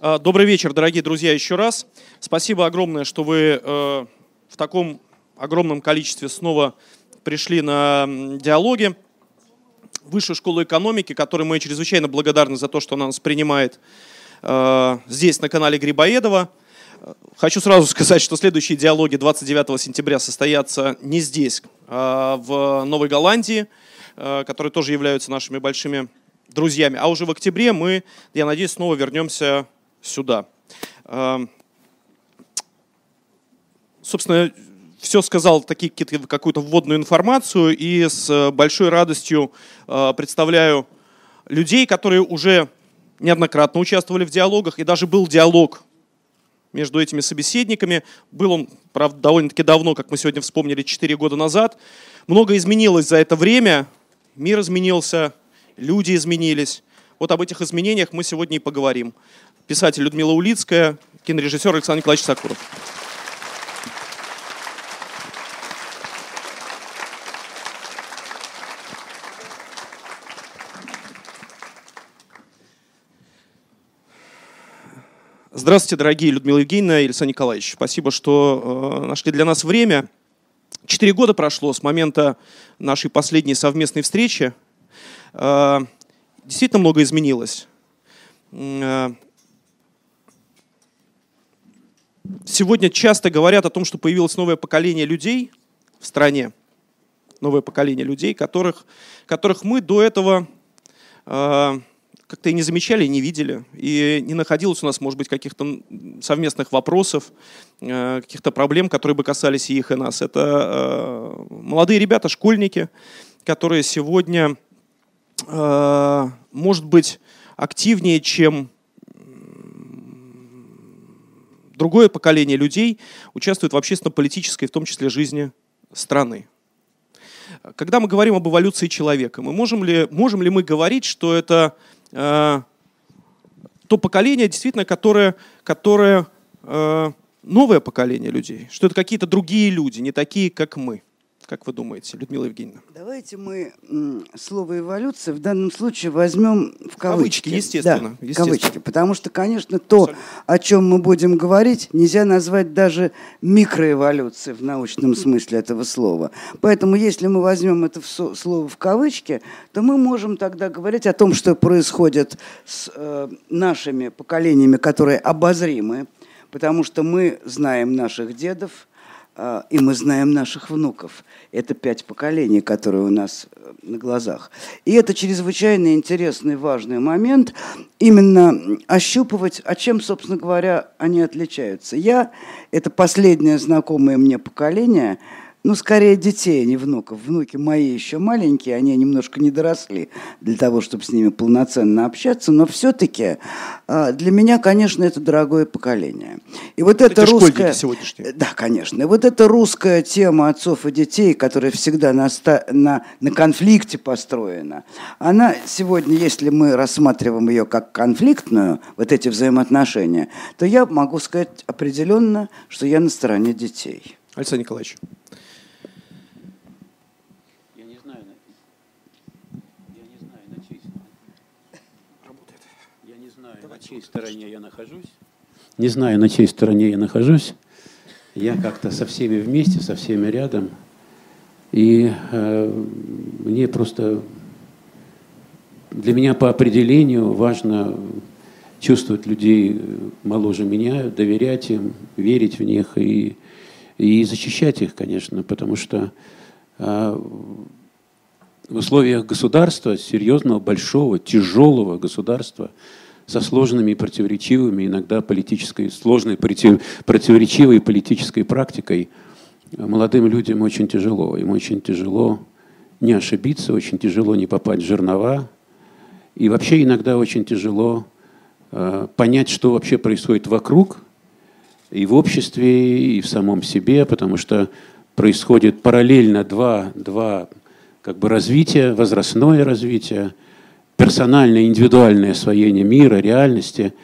А, добрый вечер, дорогие друзья, еще раз. Спасибо огромное, что вы э, в таком огромном количестве снова пришли на диалоги. Высшую школу экономики, которой мы чрезвычайно благодарны за то, что она нас принимает э, здесь, на канале Грибоедова. Хочу сразу сказать, что следующие диалоги 29 сентября состоятся не здесь, а в Новой Голландии, э, которые тоже являются нашими большими друзьями. А уже в октябре мы, я надеюсь, снова вернемся сюда. Эм, собственно, все сказал такие, какую-то вводную информацию и с большой радостью э, представляю людей, которые уже неоднократно участвовали в диалогах, и даже был диалог между этими собеседниками. Был он, правда, довольно-таки давно, как мы сегодня вспомнили, 4 года назад. Много изменилось за это время. Мир изменился, люди изменились. Вот об этих изменениях мы сегодня и поговорим писатель Людмила Улицкая, кинорежиссер Александр Николаевич Сакуров. Здравствуйте, дорогие Людмила Евгеньевна и Александр Николаевич. Спасибо, что э, нашли для нас время. Четыре года прошло с момента нашей последней совместной встречи. Э, действительно много изменилось. Э, Сегодня часто говорят о том, что появилось новое поколение людей в стране, новое поколение людей, которых, которых мы до этого э, как-то и не замечали, и не видели, и не находилось у нас, может быть, каких-то совместных вопросов, э, каких-то проблем, которые бы касались и их, и нас. Это э, молодые ребята, школьники, которые сегодня, э, может быть, активнее, чем другое поколение людей участвует в общественно-политической, в том числе, жизни страны. Когда мы говорим об эволюции человека, мы можем, ли, можем ли мы говорить, что это э, то поколение, действительно, которое, которое э, новое поколение людей, что это какие-то другие люди, не такие, как мы? Как вы думаете, Людмила Евгеньевна? Давайте мы слово эволюция в данном случае возьмем в кавычки. Кавычки, естественно. Да, естественно. кавычки, потому что, конечно, то, Абсолютно. о чем мы будем говорить, нельзя назвать даже микроэволюцией в научном смысле этого слова. Поэтому, если мы возьмем это слово в кавычки, то мы можем тогда говорить о том, что происходит с э, нашими поколениями, которые обозримы, потому что мы знаем наших дедов, и мы знаем наших внуков. Это пять поколений, которые у нас э, на глазах. И это чрезвычайно интересный, важный момент, именно ощупывать, а чем, собственно говоря, они отличаются. Я, это последнее знакомое мне поколение – ну, скорее детей, а не внуков. Внуки мои еще маленькие, они немножко не доросли для того, чтобы с ними полноценно общаться, но все-таки а, для меня, конечно, это дорогое поколение. И вот это, это русская... сегодняшние. Да, конечно. И вот эта русская тема отцов и детей, которая всегда на, на, на конфликте построена, она сегодня, если мы рассматриваем ее как конфликтную, вот эти взаимоотношения, то я могу сказать определенно, что я на стороне детей. Александр Николаевич. Чьей стороне я нахожусь. Не знаю, на чьей стороне я нахожусь. Я как-то со всеми вместе, со всеми рядом. И э, мне просто для меня по определению важно чувствовать людей моложе меня, доверять им, верить в них и, и защищать их, конечно, потому что э, в условиях государства, серьезного, большого, тяжелого государства, со сложными и противоречивыми, иногда политической, сложной, противоречивой политической практикой, молодым людям очень тяжело. Им очень тяжело не ошибиться, очень тяжело не попасть в жернова. И вообще иногда очень тяжело э, понять, что вообще происходит вокруг, и в обществе, и в самом себе, потому что происходит параллельно два, два как бы развития, возрастное развитие – персональное, индивидуальное освоение мира, реальности,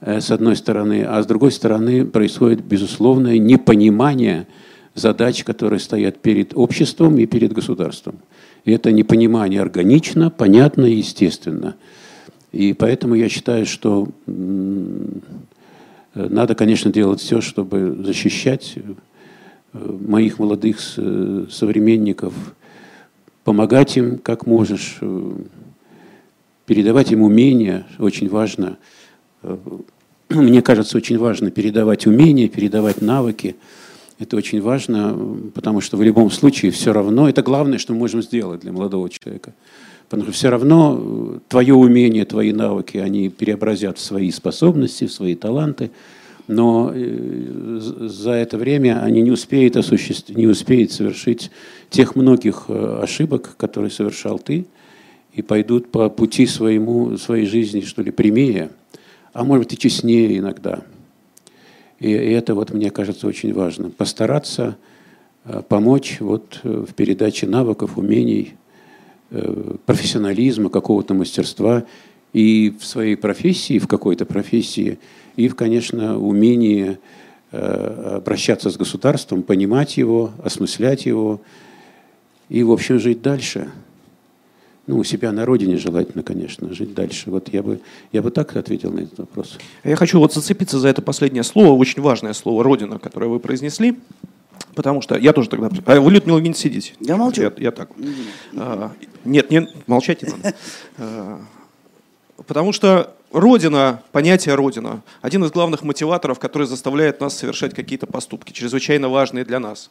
э, с одной стороны, а с другой стороны происходит безусловное непонимание задач, которые стоят перед обществом и перед государством. И это непонимание органично, понятно и естественно. И поэтому я считаю, что надо, конечно, делать все, чтобы защищать э, моих молодых современников, помогать им как можешь, э, передавать им умения, очень важно. Э, мне кажется, очень важно передавать умения, передавать навыки. Это очень важно, потому что в любом случае все равно, это главное, что мы можем сделать для молодого человека. Потому что все равно э, твое умение, твои навыки, они преобразят в свои способности, в свои таланты, но э, за это время они не успеют осуществить, не успеют совершить тех многих ошибок, которые совершал ты, и пойдут по пути своему, своей жизни, что ли, прямее, а может быть и честнее иногда. И, это вот мне кажется очень важно. Постараться помочь вот в передаче навыков, умений – Э, профессионализма, какого-то мастерства и в своей профессии, в какой-то профессии, и, в, конечно, умении э, обращаться с государством, понимать его, осмыслять его и, в общем, жить дальше. Ну, у себя на родине желательно, конечно, жить дальше. Вот я бы, я бы так ответил на этот вопрос. Я хочу вот зацепиться за это последнее слово, очень важное слово «родина», которое вы произнесли. Потому что я тоже тогда... А вы, Людмила, не сидите. Я молчу. Я, я так. А, нет, не, молчать не надо. А, потому что Родина, понятие Родина, один из главных мотиваторов, который заставляет нас совершать какие-то поступки, чрезвычайно важные для нас.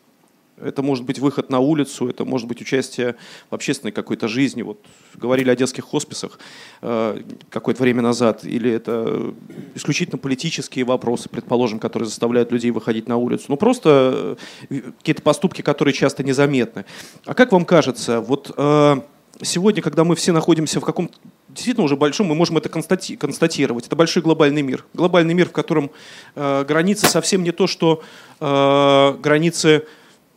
Это может быть выход на улицу, это может быть участие в общественной какой-то жизни. Вот говорили о детских хосписах э, какое-то время назад. Или это исключительно политические вопросы, предположим, которые заставляют людей выходить на улицу. Ну просто э, какие-то поступки, которые часто незаметны. А как вам кажется, вот э, сегодня, когда мы все находимся в каком-то действительно уже большом, мы можем это констати констатировать. Это большой глобальный мир. Глобальный мир, в котором э, границы совсем не то, что э, границы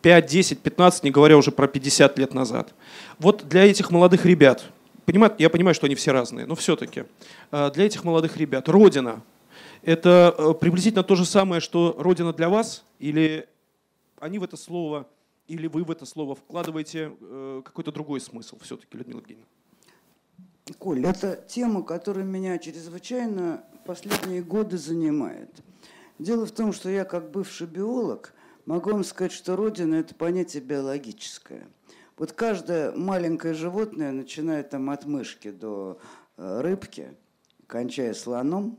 5, 10, 15, не говоря уже про 50 лет назад. Вот для этих молодых ребят, понимаю, я понимаю, что они все разные, но все-таки, э, для этих молодых ребят Родина – это э, приблизительно то же самое, что Родина для вас, или они в это слово, или вы в это слово вкладываете э, какой-то другой смысл все-таки, Людмила Евгеньевна? Коль, это тема, которая меня чрезвычайно последние годы занимает. Дело в том, что я как бывший биолог – Могу вам сказать, что Родина – это понятие биологическое. Вот каждое маленькое животное, начиная там от мышки до э, рыбки, кончая слоном,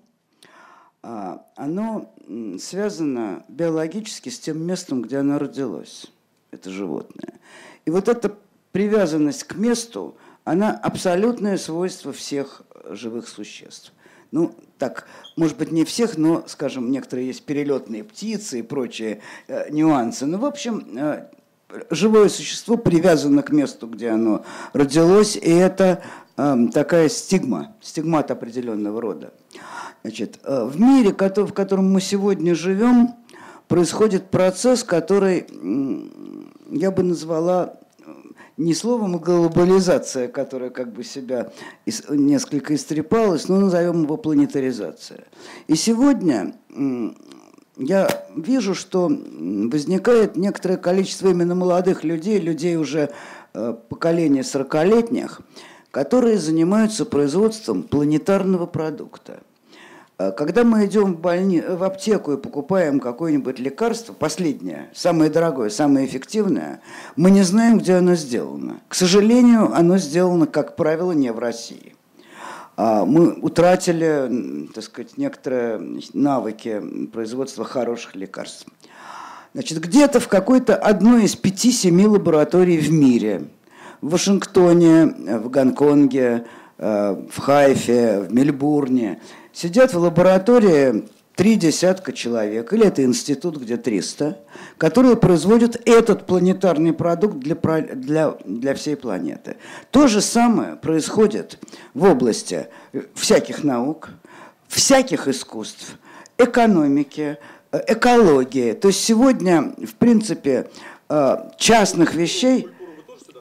а, оно связано биологически с тем местом, где оно родилось, это животное. И вот эта привязанность к месту, она абсолютное свойство всех живых существ. Ну, так, может быть, не всех, но, скажем, некоторые есть перелетные птицы и прочие э, нюансы. Ну, в общем, э, живое существо привязано к месту, где оно родилось, и это э, такая стигма, стигмат определенного рода. Значит, э, в мире, в котором мы сегодня живем, происходит процесс, который я бы назвала не словом глобализация, которая как бы себя несколько истрепалась, но назовем его планетаризация. И сегодня я вижу, что возникает некоторое количество именно молодых людей, людей уже э, поколения 40-летних, которые занимаются производством планетарного продукта – когда мы идем в, больни... в аптеку и покупаем какое-нибудь лекарство, последнее, самое дорогое, самое эффективное, мы не знаем, где оно сделано. К сожалению, оно сделано, как правило, не в России. А, мы утратили, так сказать, некоторые навыки производства хороших лекарств. Значит, где-то в какой-то одной из пяти-семи лабораторий в мире, в Вашингтоне, в Гонконге, э, в Хайфе, в Мельбурне – Сидят в лаборатории три десятка человек, или это институт, где 300, которые производят этот планетарный продукт для, для, для всей планеты. То же самое происходит в области всяких наук, всяких искусств, экономики, экологии. То есть сегодня, в принципе, э, частных вещей,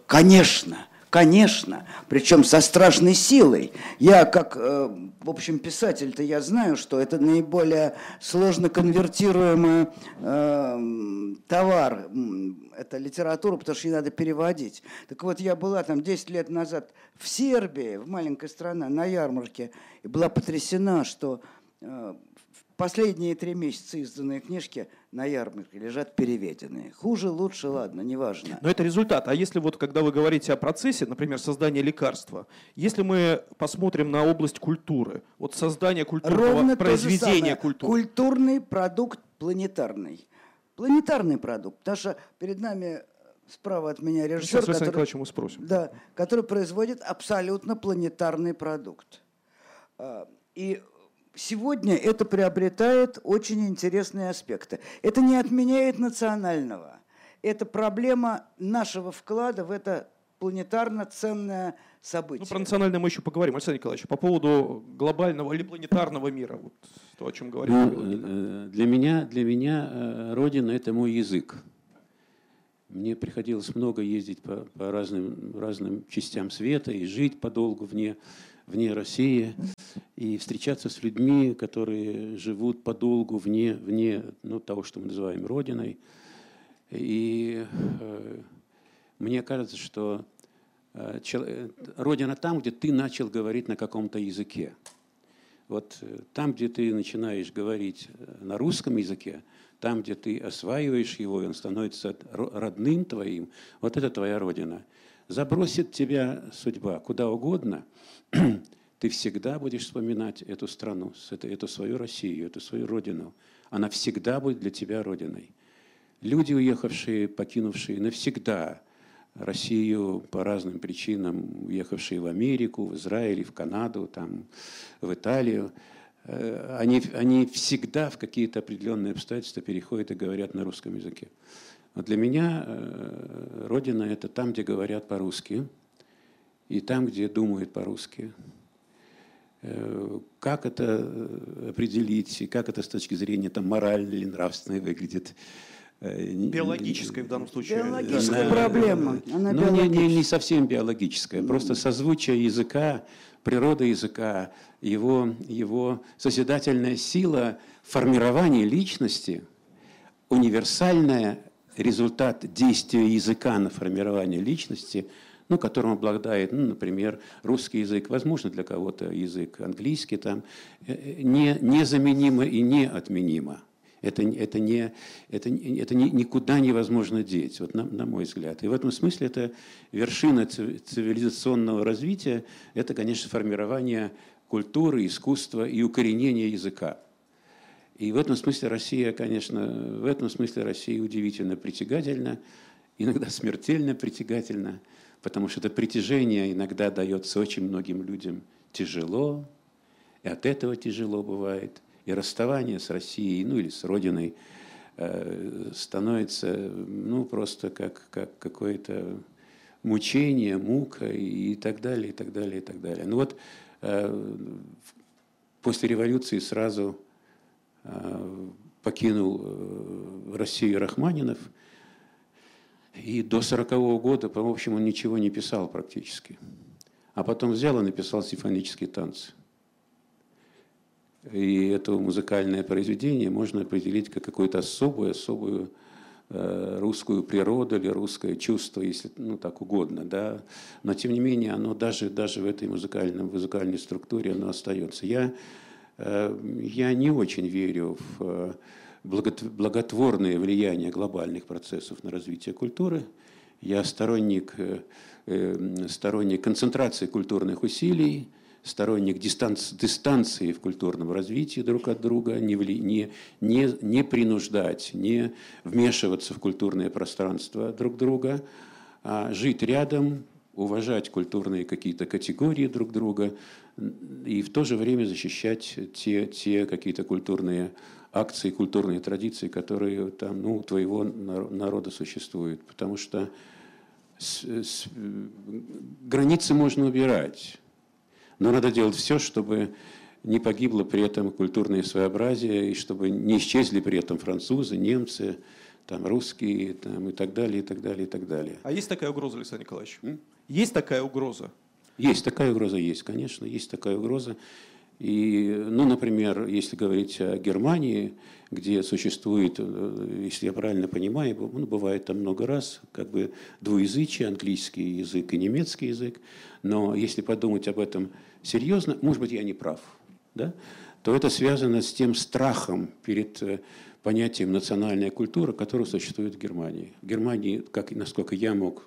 конечно, Конечно, причем со страшной силой. Я как, э, в общем, писатель-то я знаю, что это наиболее сложно конвертируемый э, товар. Это литература, потому что ее надо переводить. Так вот, я была там 10 лет назад в Сербии, в маленькой стране, на ярмарке, и была потрясена, что э, Последние три месяца изданные книжки на ярмарке лежат переведенные. Хуже, лучше, ладно, неважно. Но это результат. А если вот, когда вы говорите о процессе, например, создания лекарства, если мы посмотрим на область культуры, вот создание культурного Ровно произведения культуры. Культурный продукт планетарный. Планетарный продукт. Потому что перед нами справа от меня режиссер, Сейчас, который, мы спросим. Да, который производит абсолютно планетарный продукт. А, и сегодня это приобретает очень интересные аспекты. Это не отменяет национального. Это проблема нашего вклада в это планетарно ценное событие. Ну, про национальное мы еще поговорим, Александр Николаевич. По поводу глобального или планетарного мира, вот то, о чем говорили. Ну, э, для меня, для меня э, Родина – это мой язык. Мне приходилось много ездить по, по разным, разным частям света и жить подолгу вне, вне России, и встречаться с людьми, которые живут подолгу вне, вне ну, того, что мы называем Родиной. И э, мне кажется, что э, э, Родина там, где ты начал говорить на каком-то языке. Вот э, там, где ты начинаешь говорить э, на русском языке, там, где ты осваиваешь его, и он становится родным твоим, вот это твоя родина. Забросит тебя судьба куда угодно, ты всегда будешь вспоминать эту страну, эту, свою Россию, эту свою родину. Она всегда будет для тебя родиной. Люди, уехавшие, покинувшие навсегда Россию по разным причинам, уехавшие в Америку, в Израиль, в Канаду, там, в Италию, э, они, они всегда в какие-то определенные обстоятельства переходят и говорят на русском языке. Но для меня э, Родина – это там, где говорят по-русски, и там, где думают по-русски. Э, как это определить, и как это с точки зрения там, моральной или нравственной выглядит – Э, биологическая в данном случае. Биологическая она, проблема. Она ну, не, не, не совсем биологическая, просто созвучие языка, природа языка, его, его созидательная сила формирования личности, универсальная результат действия языка на формирование личности, ну, которым обладает, ну, например, русский язык, возможно, для кого-то язык английский, там, э, э, не, незаменимо и неотменимо. Это, это, не, это, это не, никуда невозможно деть, вот на, на мой взгляд. И в этом смысле это вершина цивилизационного развития, это, конечно, формирование культуры, искусства и укоренение языка. И в этом смысле Россия, конечно, в этом смысле Россия удивительно притягательна, иногда смертельно притягательна, потому что это притяжение иногда дается очень многим людям тяжело, и от этого тяжело бывает – и расставание с Россией, ну или с Родиной, э, становится ну, просто как, как какое-то мучение, мука и так далее, и так далее, и так далее. Ну вот э, после революции сразу покинул Россию Рахманинов, и до сорокового года, по общем, он ничего не писал практически. А потом взял и написал симфонические танцы. И это музыкальное произведение можно определить как какую-то особую, особую э, русскую природу или русское чувство, если ну, так угодно. Да? Но тем не менее, оно даже, даже в этой музыкальной, музыкальной структуре оно остается. Я, э, я не очень верю в э, благотворное влияние глобальных процессов на развитие культуры. Я сторонник, сторонник концентрации культурных усилий, сторонник дистанции, дистанции в культурном развитии друг от друга, не, не, не, не принуждать, не вмешиваться в культурное пространство друг друга, а жить рядом, уважать культурные какие-то категории друг друга и в то же время защищать те, те какие-то культурные акции, культурные традиции, которые там, ну, у твоего народа существуют. Потому что с, с, границы можно убирать. Но надо делать все, чтобы не погибло при этом культурное своеобразие, и чтобы не исчезли при этом французы, немцы, там, русские там, и так далее, и так далее, и так далее. А есть такая угроза, Александр Николаевич? М? Есть такая угроза? Есть такая угроза, есть, конечно, есть такая угроза. И, ну, например, если говорить о Германии, где существует, э, если я правильно понимаю, ну, бывает там много раз, как бы двуязычие, английский язык и немецкий язык, но если подумать об этом серьезно, может быть, я не прав, да, то это связано с тем страхом перед э, понятием национальная культура, которая существует в Германии. В Германии, как, насколько я мог,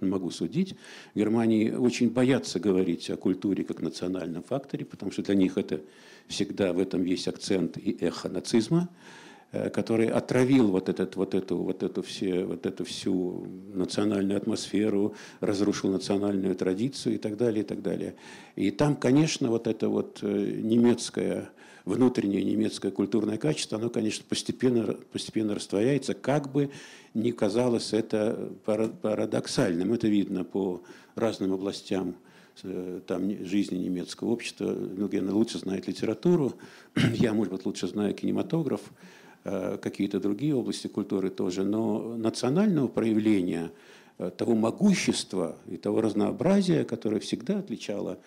могу судить, в Германии очень боятся говорить о культуре как национальном факторе, потому что для них это всегда в этом есть акцент и эхо нацизма, э, который отравил вот, этот, вот, эту, вот, эту все, вот эту всю национальную атмосферу, разрушил национальную традицию и так далее, и так далее. И там, конечно, вот это вот э, немецкое внутреннее немецкое культурное качество, оно, конечно, постепенно, постепенно растворяется, как бы ни казалось это парадоксальным. Это видно по разным областям э, там, жизни немецкого общества. Ну, Гена лучше знает литературу, я, может быть, лучше знаю кинематограф, э, какие-то другие области культуры тоже, но национального проявления э, того могущества и того разнообразия, которое всегда отличало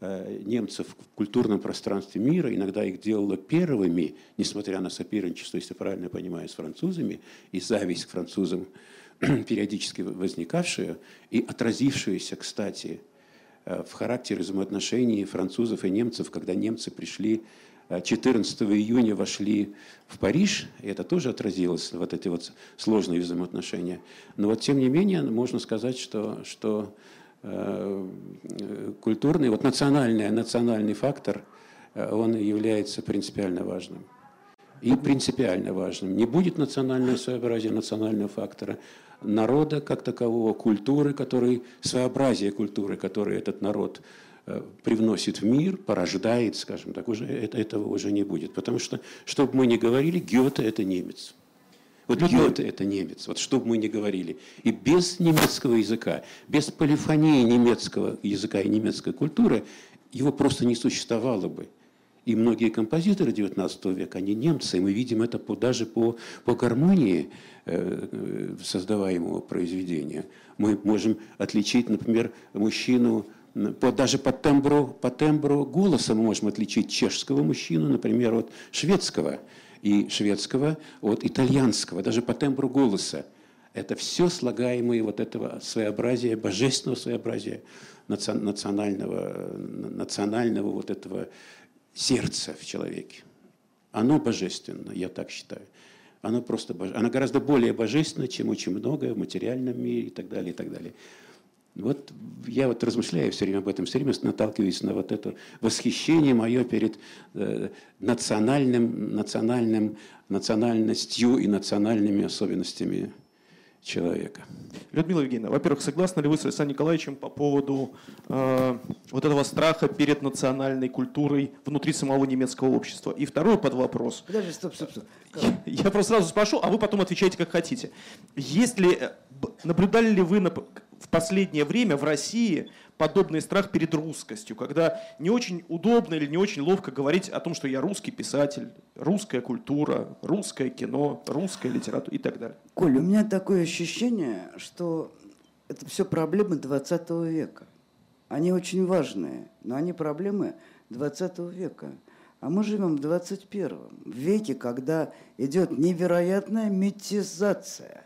немцев в культурном пространстве мира, иногда их делало первыми, несмотря на соперничество, если правильно понимаю, с французами, и зависть к французам, периодически возникавшая и отразившаяся, кстати, э, в характере взаимоотношений французов и немцев, когда немцы пришли 14 э, июня вошли в Париж, и это тоже отразилось, вот эти вот сложные взаимоотношения. Но вот тем не менее можно сказать, что, что Э, культурный, вот национальный, национальный фактор, э, он является принципиально важным. И принципиально важным. Не будет национального своеобразия, национального фактора, народа как такового, культуры, который, своеобразие культуры, который этот народ э, привносит в мир, порождает, скажем так, уже, это, этого уже не будет. Потому что, чтобы мы ни говорили, Гёте – это немец. Вот Гёте – это немец, вот что бы мы ни говорили. И без немецкого языка, без полифонии немецкого языка и немецкой культуры его просто не существовало бы. И многие композиторы XIX века, они немцы, и мы видим это по, даже по, по гармонии э, э, создаваемого произведения. Мы можем отличить, например, мужчину по, даже по тембру, по тембру голоса мы можем отличить чешского мужчину, например, от шведского и шведского от итальянского, даже по тембру голоса. Это все слагаемые вот этого своеобразия, божественного своеобразия национального, национального вот этого сердца в человеке. Оно божественно, я так считаю. Оно просто боже... оно гораздо более божественно, чем очень многое в материальном мире и так далее, и так далее. Вот я вот размышляю все время об этом, все время наталкиваюсь на вот это восхищение мое перед э, национальным, национальным, национальностью и национальными особенностями человека. Людмила Евгеньевна, во-первых, согласны ли вы с Александром Николаевичем по поводу э, вот этого страха перед национальной культурой внутри самого немецкого общества? И второй под вопрос. Подожди, стоп, стоп, стоп. Я, я просто сразу спрошу, а вы потом отвечаете как хотите. Есть ли, э, наблюдали ли вы в последнее время в России подобный страх перед русскостью, когда не очень удобно или не очень ловко говорить о том, что я русский писатель, русская культура, русское кино, русская литература и так далее. Коль, у меня такое ощущение, что это все проблемы 20 века. Они очень важные, но они проблемы 20 века. А мы живем в 21 веке, когда идет невероятная метизация –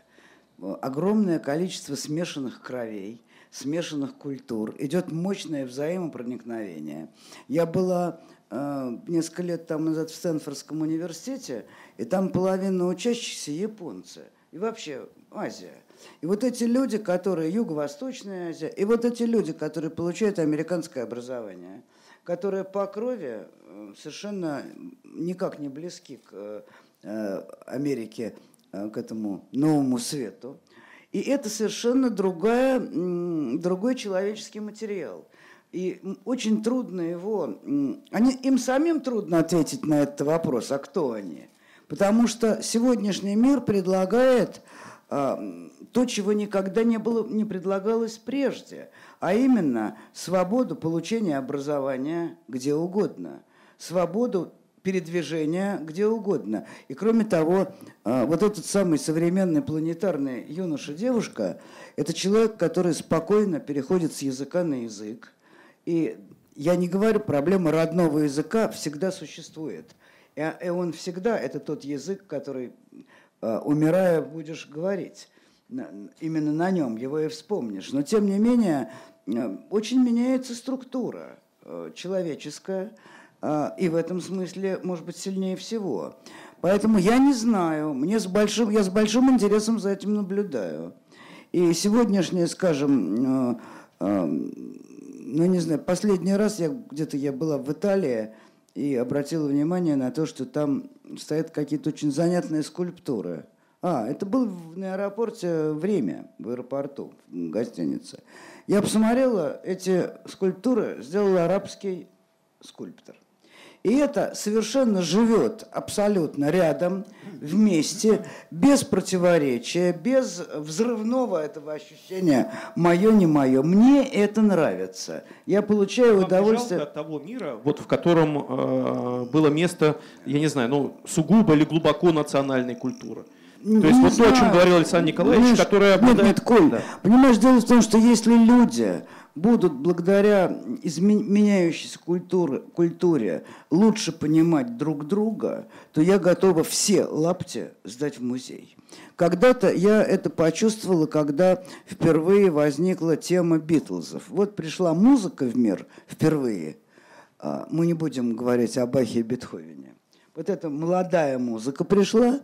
огромное количество смешанных кровей, смешанных культур, идет мощное взаимопроникновение. Я была э, несколько лет там назад в Стэнфордском университете, и там половина учащихся японцы. И вообще Азия. И вот эти люди, которые Юго-Восточная Азия, и вот эти люди, которые получают американское образование, которые по крови э, совершенно никак не близки к э, Америке Э, к этому новому свету. И это совершенно другая, другой человеческий материал. И очень трудно его... Они, им самим трудно ответить на этот вопрос, а кто они? Потому что сегодняшний мир предлагает а, то, чего никогда не, было, не предлагалось прежде, а именно свободу получения образования где угодно, свободу передвижения где угодно. И кроме того, а, вот этот самый современный планетарный юноша-девушка – это человек, который спокойно переходит с языка на язык. И я не говорю, проблема родного языка всегда существует. И он всегда – это тот язык, который, а, умирая, будешь говорить. Именно на нем его и вспомнишь. Но, тем не менее, очень меняется структура человеческая – а, и в этом смысле, может быть, сильнее всего. Поэтому я не знаю, мне с большим, я с большим интересом за этим наблюдаю. И сегодняшнее, скажем, э, э, ну не знаю, последний раз я где-то я была в Италии и обратила внимание на то, что там стоят какие-то очень занятные скульптуры. А, это был на аэропорте время, в аэропорту, в гостинице. Я посмотрела, эти скульптуры сделал арабский скульптор. И это совершенно живет абсолютно рядом, вместе, без противоречия, без взрывного этого ощущения «мое, не мое». Мне это нравится. Я получаю Вам удовольствие... от того мира, вот в котором э, было место, я не знаю, ну, сугубо или глубоко национальной культуры. То есть вот знаю. то, о чем говорил Александр Николаевич, Понимаешь, которое... Нет, нет, Коль, да. понимаешь, дело в том, что если люди будут благодаря изменяющейся культуре, культуре лучше понимать друг друга, то я готова все лапти сдать в музей. Когда-то я это почувствовала, когда впервые возникла тема Битлзов. Вот пришла музыка в мир впервые. А, мы не будем говорить о Бахе и Бетховене. Вот эта молодая музыка пришла,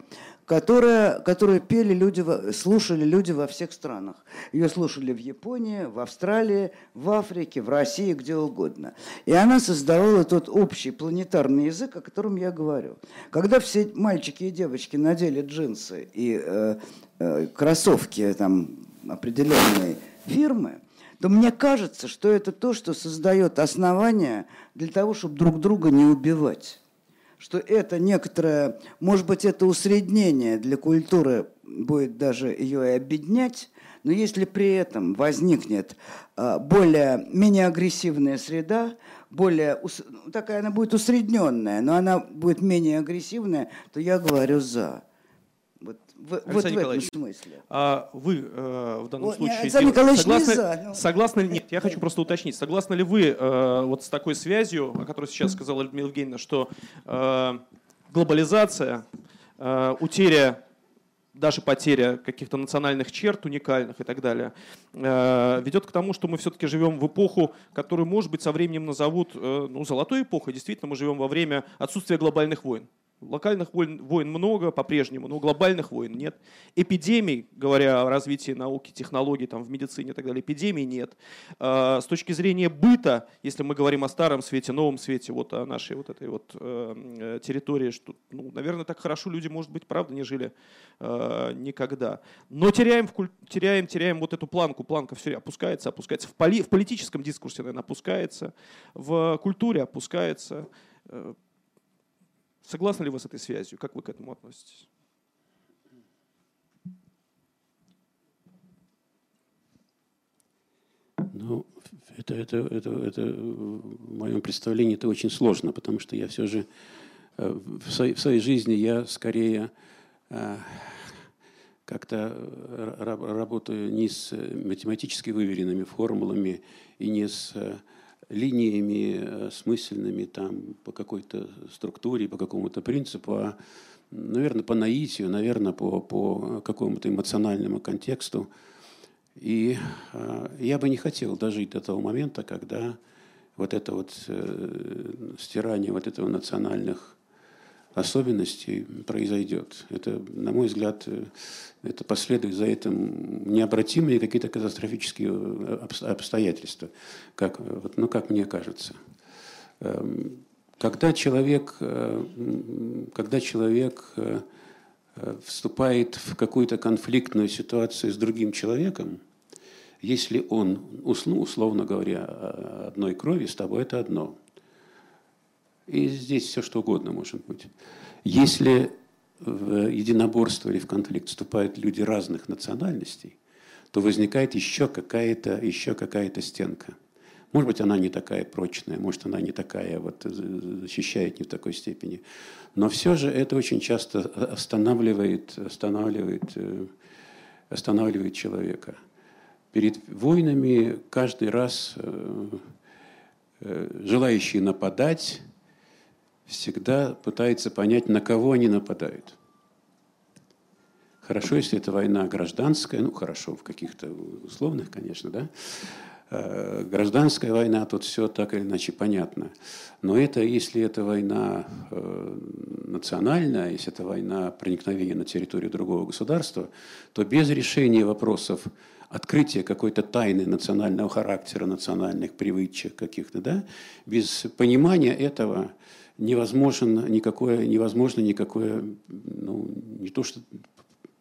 которая, которую пели люди, слушали люди во всех странах. Ее слушали в Японии, в Австралии, в Африке, в России, где угодно. И она создавала тот общий планетарный язык, о котором я говорю. Когда все мальчики и девочки надели джинсы и э, э, кроссовки там, определенной фирмы, то мне кажется, что это то, что создает основания для того, чтобы друг друга не убивать что это некоторое, может быть, это усреднение для культуры будет даже ее и объединять, но если при этом возникнет а, более, менее агрессивная среда, более, такая она будет усредненная, но она будет менее агрессивная, то я говорю «за». В, вот в этом смысле. А вы э, в данном О, случае Александр Николаевич согласны, не за, но... согласны нет, я хочу просто уточнить, согласны ли вы э, вот с такой связью, о которой сейчас сказала Людмила Евгеньевна, что э, глобализация, э, утеря даже потеря каких-то национальных черт уникальных и так далее, э, ведет к тому, что мы все-таки живем в эпоху, которую, может быть, со временем назовут э, ну, золотой эпохой. Действительно, мы живем во время отсутствия глобальных войн. Локальных войн, войн много по-прежнему, но глобальных войн нет. Эпидемий, говоря о развитии науки, технологий там, в медицине и так далее, эпидемий нет. А, с точки зрения быта, если мы говорим о старом свете, новом свете, вот о нашей вот этой вот э, территории, что, ну, наверное, так хорошо люди, может быть, правда, не жили э, никогда. Но теряем, теряем, теряем вот эту планку. Планка все опускается, опускается. В, поли... в политическом дискурсе, наверное, опускается. В культуре опускается э, Согласны ли вы с этой связью? Как вы к этому относитесь? Ну, это, это, это, это в моем представлении это очень сложно, потому что я все же э, в своей, в своей жизни я скорее э, как-то работаю не с математически выверенными формулами и не с линиями э, смысленными там, по какой-то структуре, по какому-то принципу, а, наверное, по наитию, наверное, по, по какому-то эмоциональному контексту. И э, я бы не хотел дожить до того момента, когда вот это вот э, стирание вот этого национальных особенностей произойдет. Это, на мой взгляд, э, это последует за этим необратимые какие-то катастрофические э, обстоятельства, как, вот, ну, как мне кажется. Эм, когда человек, э, когда человек вступает в какую-то конфликтную ситуацию с другим человеком, если он, условно говоря, одной крови, с тобой это одно – и здесь все что угодно может быть. Если в единоборство или в конфликт вступают люди разных национальностей, то возникает еще какая-то еще какая-то стенка. Может быть, она не такая прочная, может, она не такая, вот, защищает не в такой степени. Но все же это очень часто останавливает, останавливает, э, останавливает человека. Перед войнами каждый раз э, э, желающие нападать всегда пытается понять, на кого они нападают. Хорошо, если это война гражданская, ну хорошо, в каких-то условных, конечно, да. Э, гражданская война, тут все так или иначе понятно. Но это, если это война э, национальная, если это война проникновения на территорию другого государства, то без решения вопросов открытия какой-то тайны национального характера, национальных привычек каких-то, да, без понимания этого невозможно никакое, невозможно никакое, ну, не то что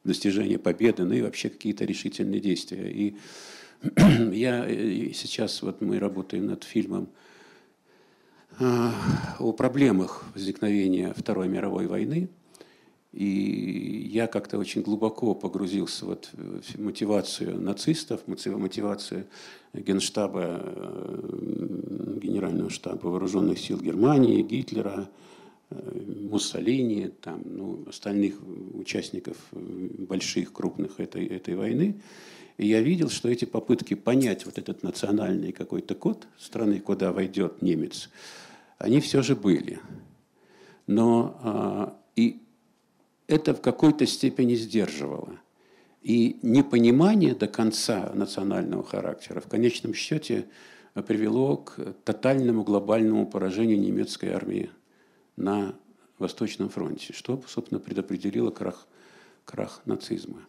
достижение победы, но и вообще какие-то решительные действия. И я э, сейчас, вот мы работаем над фильмом а, о проблемах возникновения Второй мировой войны. И я как-то очень глубоко погрузился вот в мотивацию нацистов, мотивацию Генштаба, э, Генерального штаба Вооруженных сил Германии, Гитлера, э, Муссолини, там, ну, остальных участников больших, крупных этой, этой войны. И я видел, что эти попытки понять вот этот национальный какой-то код страны, куда войдет немец, они все же были. Но а, и это в какой-то степени сдерживало. И непонимание до конца национального характера в конечном счете привело к тотальному глобальному поражению немецкой армии на Восточном фронте, что, собственно, предопределило крах, крах нацизма.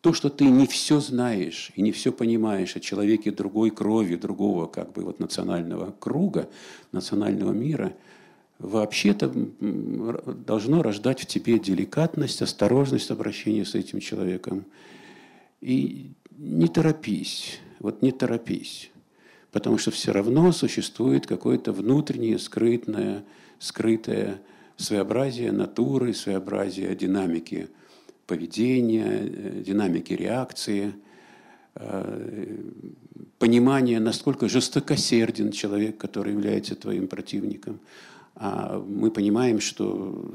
То, что ты не все знаешь и не все понимаешь о человеке другой крови, другого как бы вот национального круга, национального мира, вообще-то должно рождать в тебе деликатность, осторожность обращения с этим человеком. И не торопись, вот не торопись, потому что все равно существует какое-то внутреннее, скрытное, скрытое своеобразие натуры, своеобразие динамики – поведения, э, динамики реакции, э, понимание, насколько жестокосерден человек, который является твоим противником. А мы понимаем, что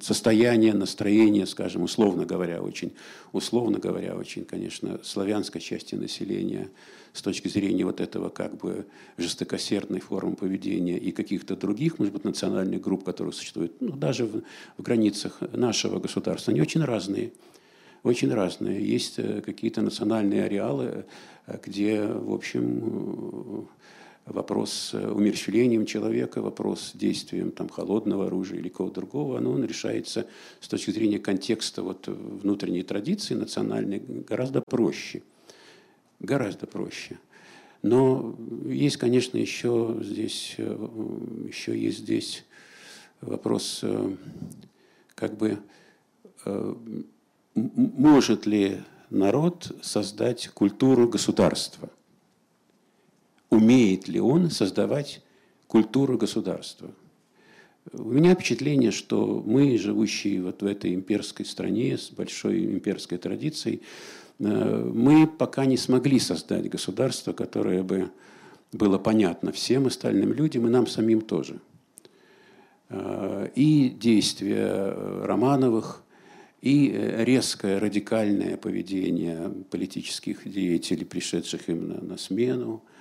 состояние, настроение, скажем, условно говоря, очень, условно говоря, очень, конечно, славянской части населения с точки зрения вот этого как бы жестокосердной формы поведения и каких-то других, может быть, национальных групп, которые существуют, ну, даже в, в границах нашего государства, они очень разные очень разные. Есть э, какие-то национальные ареалы, э, где, в общем, вопрос с умерщвлением человека, вопрос действием там, холодного оружия или кого-то другого, оно, он решается с точки зрения контекста вот, внутренней традиции национальной гораздо проще. Гораздо проще. Но есть, конечно, еще здесь, еще есть здесь вопрос, как бы, может ли народ создать культуру государства? Умеет ли он создавать культуру государства. У меня впечатление, что мы, живущие вот в этой имперской стране с большой имперской традицией, э, мы пока не смогли создать государство, которое бы было понятно всем остальным людям и нам самим тоже. Э, и действия Романовых, и резкое радикальное поведение политических деятелей, пришедших им на, смену –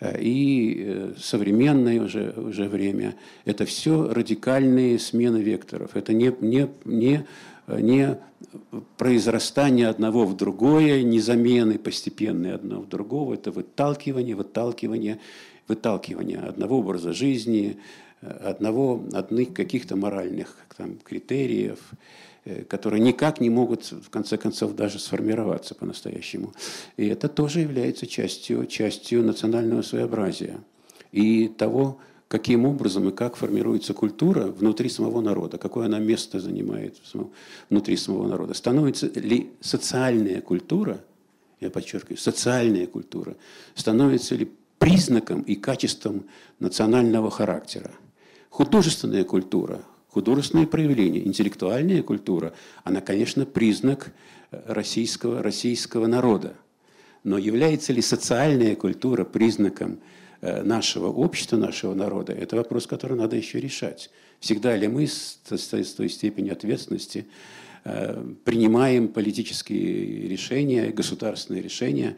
и э, современное уже, уже время. Это все радикальные смены векторов. Это не, не, не, не произрастание одного в другое, не замены постепенные одного в другого. Это выталкивание, выталкивание, выталкивание одного образа жизни, э, одного, одних каких-то моральных там, критериев – Э, которые никак не могут, в конце концов, даже сформироваться по-настоящему. И это тоже является частью, частью национального своеобразия и того, каким образом и как формируется культура внутри самого народа, какое она место занимает внутри самого народа. Становится ли социальная культура, я подчеркиваю, социальная культура, становится ли признаком и качеством национального характера. Художественная культура, художественные проявления, интеллектуальная культура, она, конечно, признак э, российского, российского народа. Но является ли социальная культура признаком э, нашего общества, нашего народа, это вопрос, который надо еще решать. Всегда ли мы с, с, той степенью ответственности э, принимаем политические решения, государственные решения,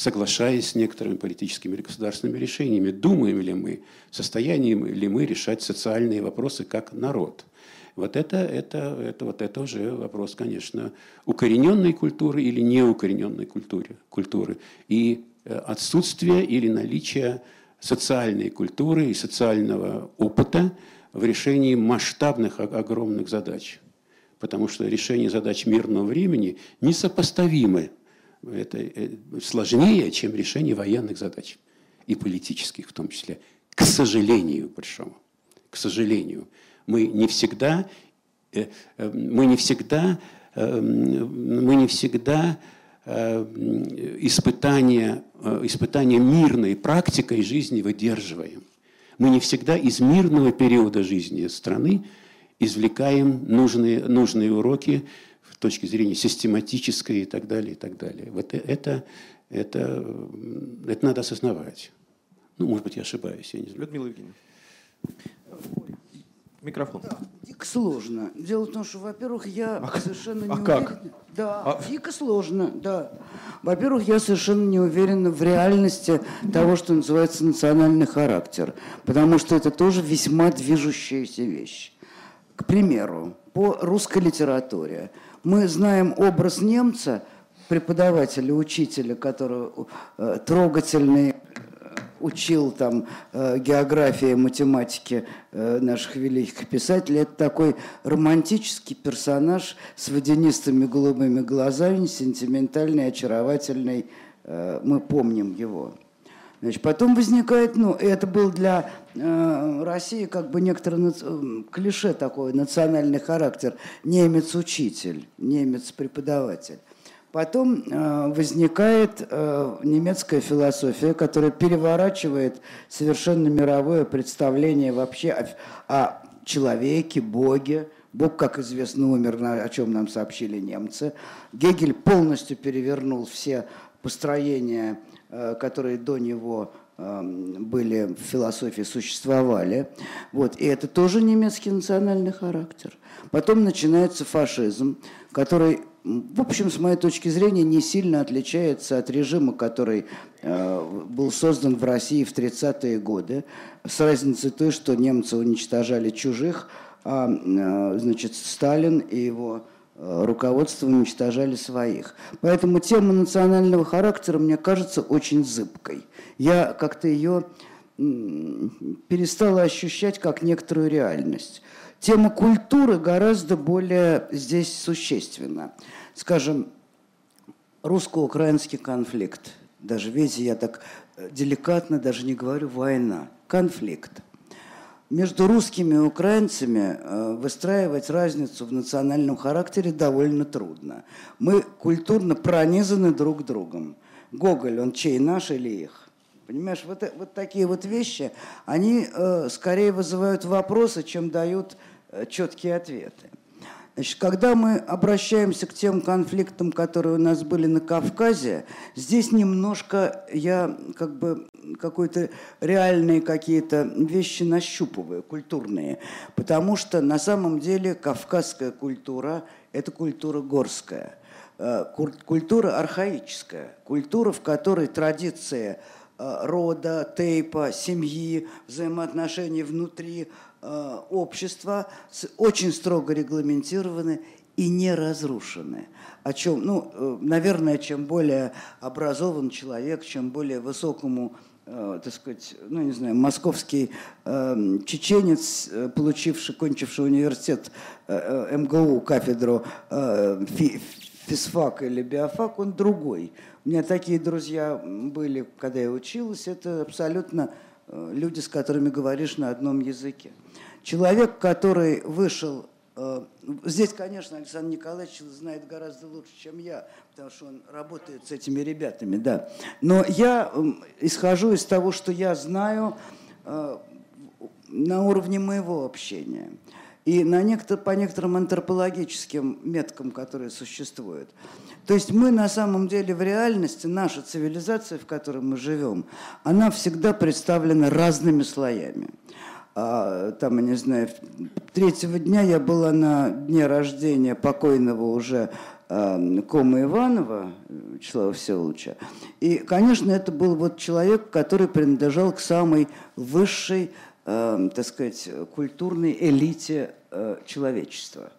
соглашаясь с некоторыми политическими или государственными решениями. Думаем ли мы, в состоянии ли мы решать социальные вопросы как народ? Вот это, это, это, вот это уже вопрос, конечно, укорененной культуры или неукорененной культуры. культуры. И э, отсутствие или наличие социальной культуры и социального опыта в решении масштабных, огромных задач. Потому что решение задач мирного времени несопоставимы. Это э, сложнее, чем решение военных задач. И политических в том числе. К сожалению большому. К сожалению мы не всегда, э, э, мы не всегда, мы не всегда испытания, испытания мирной практикой жизни выдерживаем. Мы не всегда из мирного периода жизни страны извлекаем нужные, нужные уроки с точки зрения систематической и так далее, и так далее. Вот это, это, это надо осознавать. Ну, может быть, я ошибаюсь, я не знаю. Людмила Евгеньевна. Микрофон. Да, дико сложно. Дело в том, что, во-первых, я а, совершенно а не как? уверена. Да, а... дико сложно, да. Во-первых, я совершенно не уверена в реальности того, что называется национальный характер, потому что это тоже весьма движущаяся вещь. К примеру, по русской литературе мы знаем образ немца, преподавателя, учителя, который э, трогательный, учил там э, географии, математики э, наших великих писателей. Это такой романтический персонаж с водянистыми голубыми глазами, сентиментальный, очаровательный. Э, мы помним его. Значит, потом возникает, ну, это был для э, России как бы некоторый э, клише такой, национальный характер. Немец-учитель, немец-преподаватель. Потом э, возникает э, немецкая философия, которая переворачивает совершенно мировое представление вообще о, о человеке, Боге. Бог, как известно, умер, о чем нам сообщили немцы. Гегель полностью перевернул все построения, э, которые до него э, были в философии, существовали. Вот. И это тоже немецкий национальный характер. Потом начинается фашизм, который в общем, с моей точки зрения, не сильно отличается от режима, который э, был создан в России в 30-е годы, с разницей той, что немцы уничтожали чужих, а э, значит, Сталин и его руководство уничтожали своих. Поэтому тема национального характера, мне кажется, очень зыбкой. Я как-то ее перестала ощущать как некоторую реальность. Тема культуры гораздо более здесь существенна. Скажем, русско-украинский конфликт. Даже, видите, я так э, деликатно даже не говорю война. Конфликт. Между русскими и украинцами э, выстраивать разницу в национальном характере довольно трудно. Мы культурно пронизаны друг другом. Гоголь, он чей, наш или их? Понимаешь, вот, вот такие вот вещи, они э, скорее вызывают вопросы, чем дают э, четкие ответы. Значит, когда мы обращаемся к тем конфликтам, которые у нас были на Кавказе, здесь немножко я как бы какой-то реальные какие-то вещи нащупываю, культурные. Потому что на самом деле кавказская культура – это культура горская, э, культура архаическая, культура, в которой традиция Э, рода, тейпа, семьи, взаимоотношений внутри общества очень строго регламентированы и не разрушены. О чем, ну, э, наверное, чем более образован человек, чем более высокому так сказать, ну, не знаю, московский э, чеченец, получивший, кончивший университет э, МГУ, кафедру э, фи, физфак или биофак, он другой. У меня такие друзья были, когда я училась, это абсолютно э, люди, с которыми говоришь на одном языке. Человек, который вышел э, Здесь, конечно, Александр Николаевич знает гораздо лучше, чем я, потому что он работает с этими ребятами, да. Но я исхожу из того, что я знаю э, на уровне моего общения. и на некотор, по некоторым антропологическим меткам, которые существуют. То есть мы на самом деле в реальности, наша цивилизация, в которой мы живем, она всегда представлена разными слоями. А, там, я не знаю, третьего дня я была на дне рождения покойного уже э, Кома Иванова, Вячеслава Всеволодовича. И, конечно, это был вот человек, который принадлежал к самой высшей, э, так сказать, культурной элите э, человечества.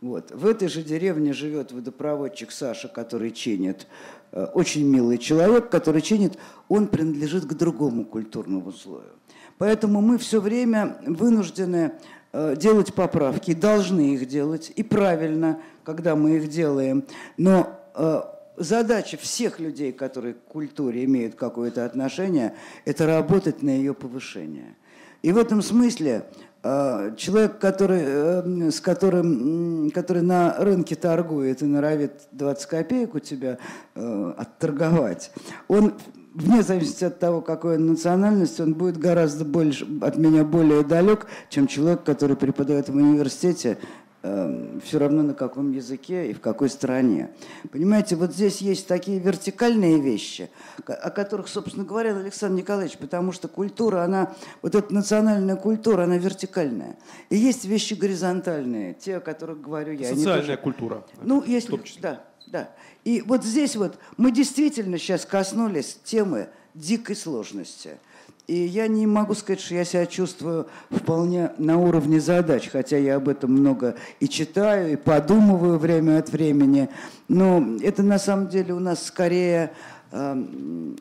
Вот. В этой же деревне живет водопроводчик Саша, который чинит. Э, очень милый человек, который чинит. Он принадлежит к другому культурному слою. Поэтому мы все время вынуждены э, делать поправки, должны их делать, и правильно, когда мы их делаем. Но э, задача всех людей, которые к культуре имеют какое-то отношение, это работать на ее повышение. И в этом смысле э, человек, который, с которым, который на рынке торгует и норовит 20 копеек у тебя отторговать, он вне зависимости от того, какой он национальность, он будет гораздо больше, от меня более далек, чем человек, который преподает в университете, э, все равно на каком языке и в какой стране. Понимаете, вот здесь есть такие вертикальные вещи, о которых, собственно, говорил Александр Николаевич, потому что культура, она, вот эта национальная культура, она вертикальная. И есть вещи горизонтальные, те, о которых говорю я. Социальная тоже... культура. Ну, если, да, да. И вот здесь вот мы действительно сейчас коснулись темы дикой сложности. И я не могу сказать, что я себя чувствую вполне на уровне задач, хотя я об этом много и читаю, и подумываю время от времени. Но это на самом деле у нас скорее э,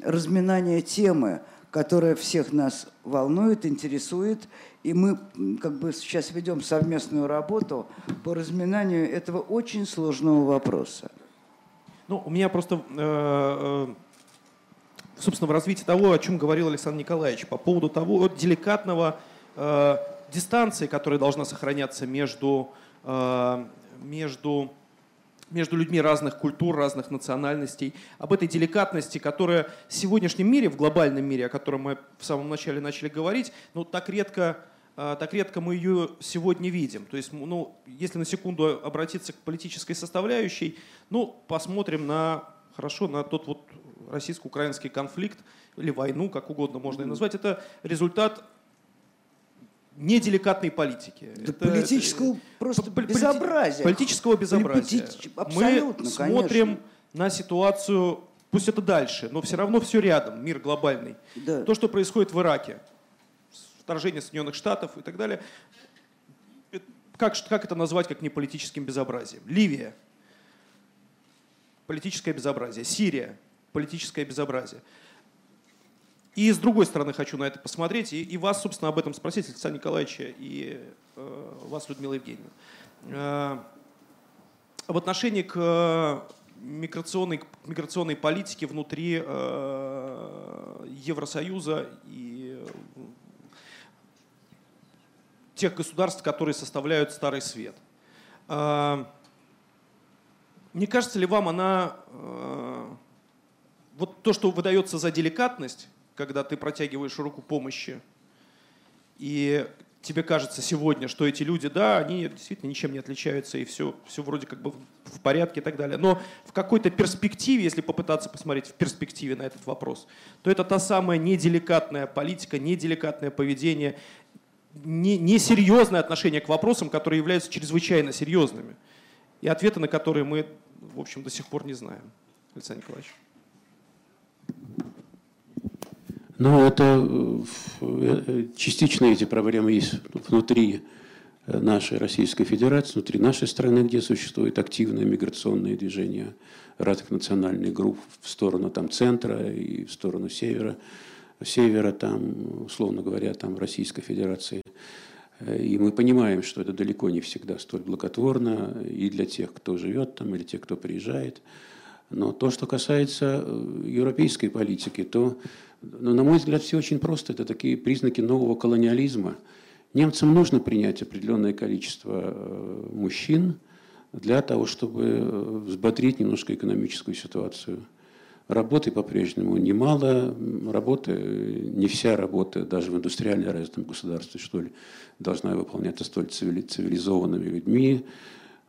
разминание темы, которая всех нас волнует, интересует, и мы как бы сейчас ведем совместную работу по разминанию этого очень сложного вопроса. Ну, у меня просто, э, э, собственно, в развитии того, о чем говорил Александр Николаевич, по поводу того деликатного э, дистанции, которая должна сохраняться между, между между людьми разных культур, разных национальностей, об этой деликатности, которая в сегодняшнем мире, в глобальном мире, о котором мы в самом начале начали говорить, ну, так редко так редко мы ее сегодня видим. То есть, ну, если на секунду обратиться к политической составляющей, ну, посмотрим на, хорошо, на тот вот российско-украинский конфликт или войну, как угодно можно ее назвать. Это результат неделикатной политики. Да это, политического просто полити, безобразия. Политического безобразия. Абсолютно, Мы смотрим конечно. на ситуацию, пусть это дальше, но все равно все рядом, мир глобальный. Да. То, что происходит в Ираке вторжение Соединенных Штатов и так далее. Как, как это назвать, как не политическим безобразием? Ливия. Политическое безобразие. Сирия. Политическое безобразие. И с другой стороны хочу на это посмотреть, и, и вас, собственно, об этом спросить, Александра Николаевича, и э, вас, Людмила Евгеньевна. Э, в отношении к миграционной, миграционной политике внутри э, Евросоюза и тех государств, которые составляют Старый Свет. А, не кажется ли вам она, а, вот то, что выдается за деликатность, когда ты протягиваешь руку помощи, и тебе кажется сегодня, что эти люди, да, они действительно ничем не отличаются, и все, все вроде как бы в порядке и так далее. Но в какой-то перспективе, если попытаться посмотреть в перспективе на этот вопрос, то это та самая неделикатная политика, неделикатное поведение, несерьезное отношение к вопросам, которые являются чрезвычайно серьезными. И ответы на которые мы, в общем, до сих пор не знаем. Александр Николаевич. Ну, это э, частично эти проблемы есть внутри э, нашей Российской Федерации, внутри нашей страны, где существует активное миграционное движение разных национальных групп в сторону там, центра и в сторону севера севера, там, условно говоря, там, Российской Федерации. И мы понимаем, что это далеко не всегда столь благотворно и для тех, кто живет там, или тех, кто приезжает. Но то, что касается э, европейской политики, то, ну, на мой взгляд, все очень просто. Это такие признаки нового колониализма. Немцам нужно принять определенное количество э, мужчин для того, чтобы э, взбодрить немножко экономическую ситуацию Работы по-прежнему немало, работы, не вся работа, даже в индустриально развитом государстве, что ли, должна выполняться столь цивилизованными людьми.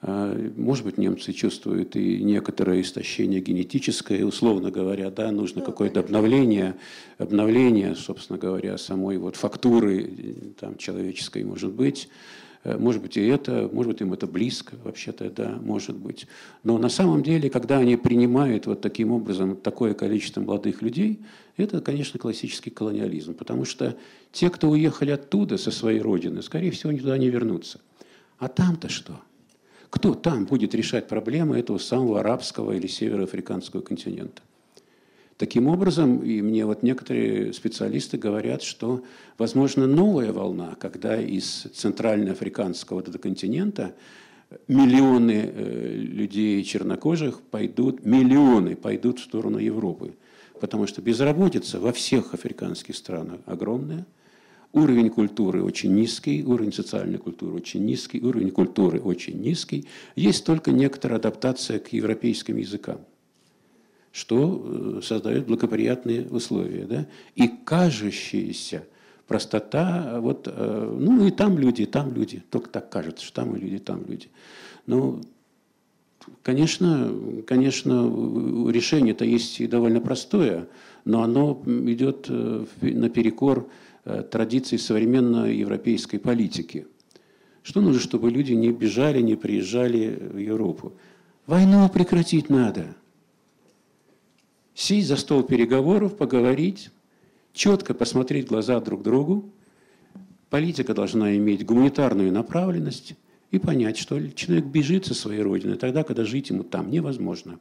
А, может быть, немцы чувствуют и некоторое истощение генетическое, условно говоря, да, нужно какое-то обновление, обновление, собственно говоря, самой вот фактуры там, человеческой, может быть. Э, может быть, и это, может быть, им это близко, вообще-то, да, может быть. Но на самом деле, когда они принимают вот таким образом такое количество молодых людей, это, конечно, классический колониализм. Потому что те, кто уехали оттуда, со своей родины, скорее всего, никуда не вернутся. А там-то что? Кто там будет решать проблемы этого самого арабского или североафриканского континента? Таким образом, и мне вот некоторые специалисты говорят, что, возможно, новая волна, когда из центральноафриканского континента миллионы э, людей чернокожих пойдут, миллионы пойдут в сторону Европы. Потому что безработица во всех африканских странах огромная, уровень культуры очень низкий, уровень социальной культуры очень низкий, уровень культуры очень низкий. Есть только некоторая адаптация к европейским языкам что э, создает благоприятные условия. Да? И кажущаяся простота, вот, э, ну и там люди, там люди, только так кажется, что там и люди, там люди. Но, конечно, конечно, решение-то есть и довольно простое, но оно идет э, наперекор традиции современной европейской политики. Что нужно, чтобы люди не бежали, не приезжали в Европу? Войну прекратить надо – сесть за стол переговоров, поговорить, четко посмотреть глаза друг другу. Политика должна иметь гуманитарную направленность и понять, что человек бежит со своей родины тогда, когда жить ему там невозможно.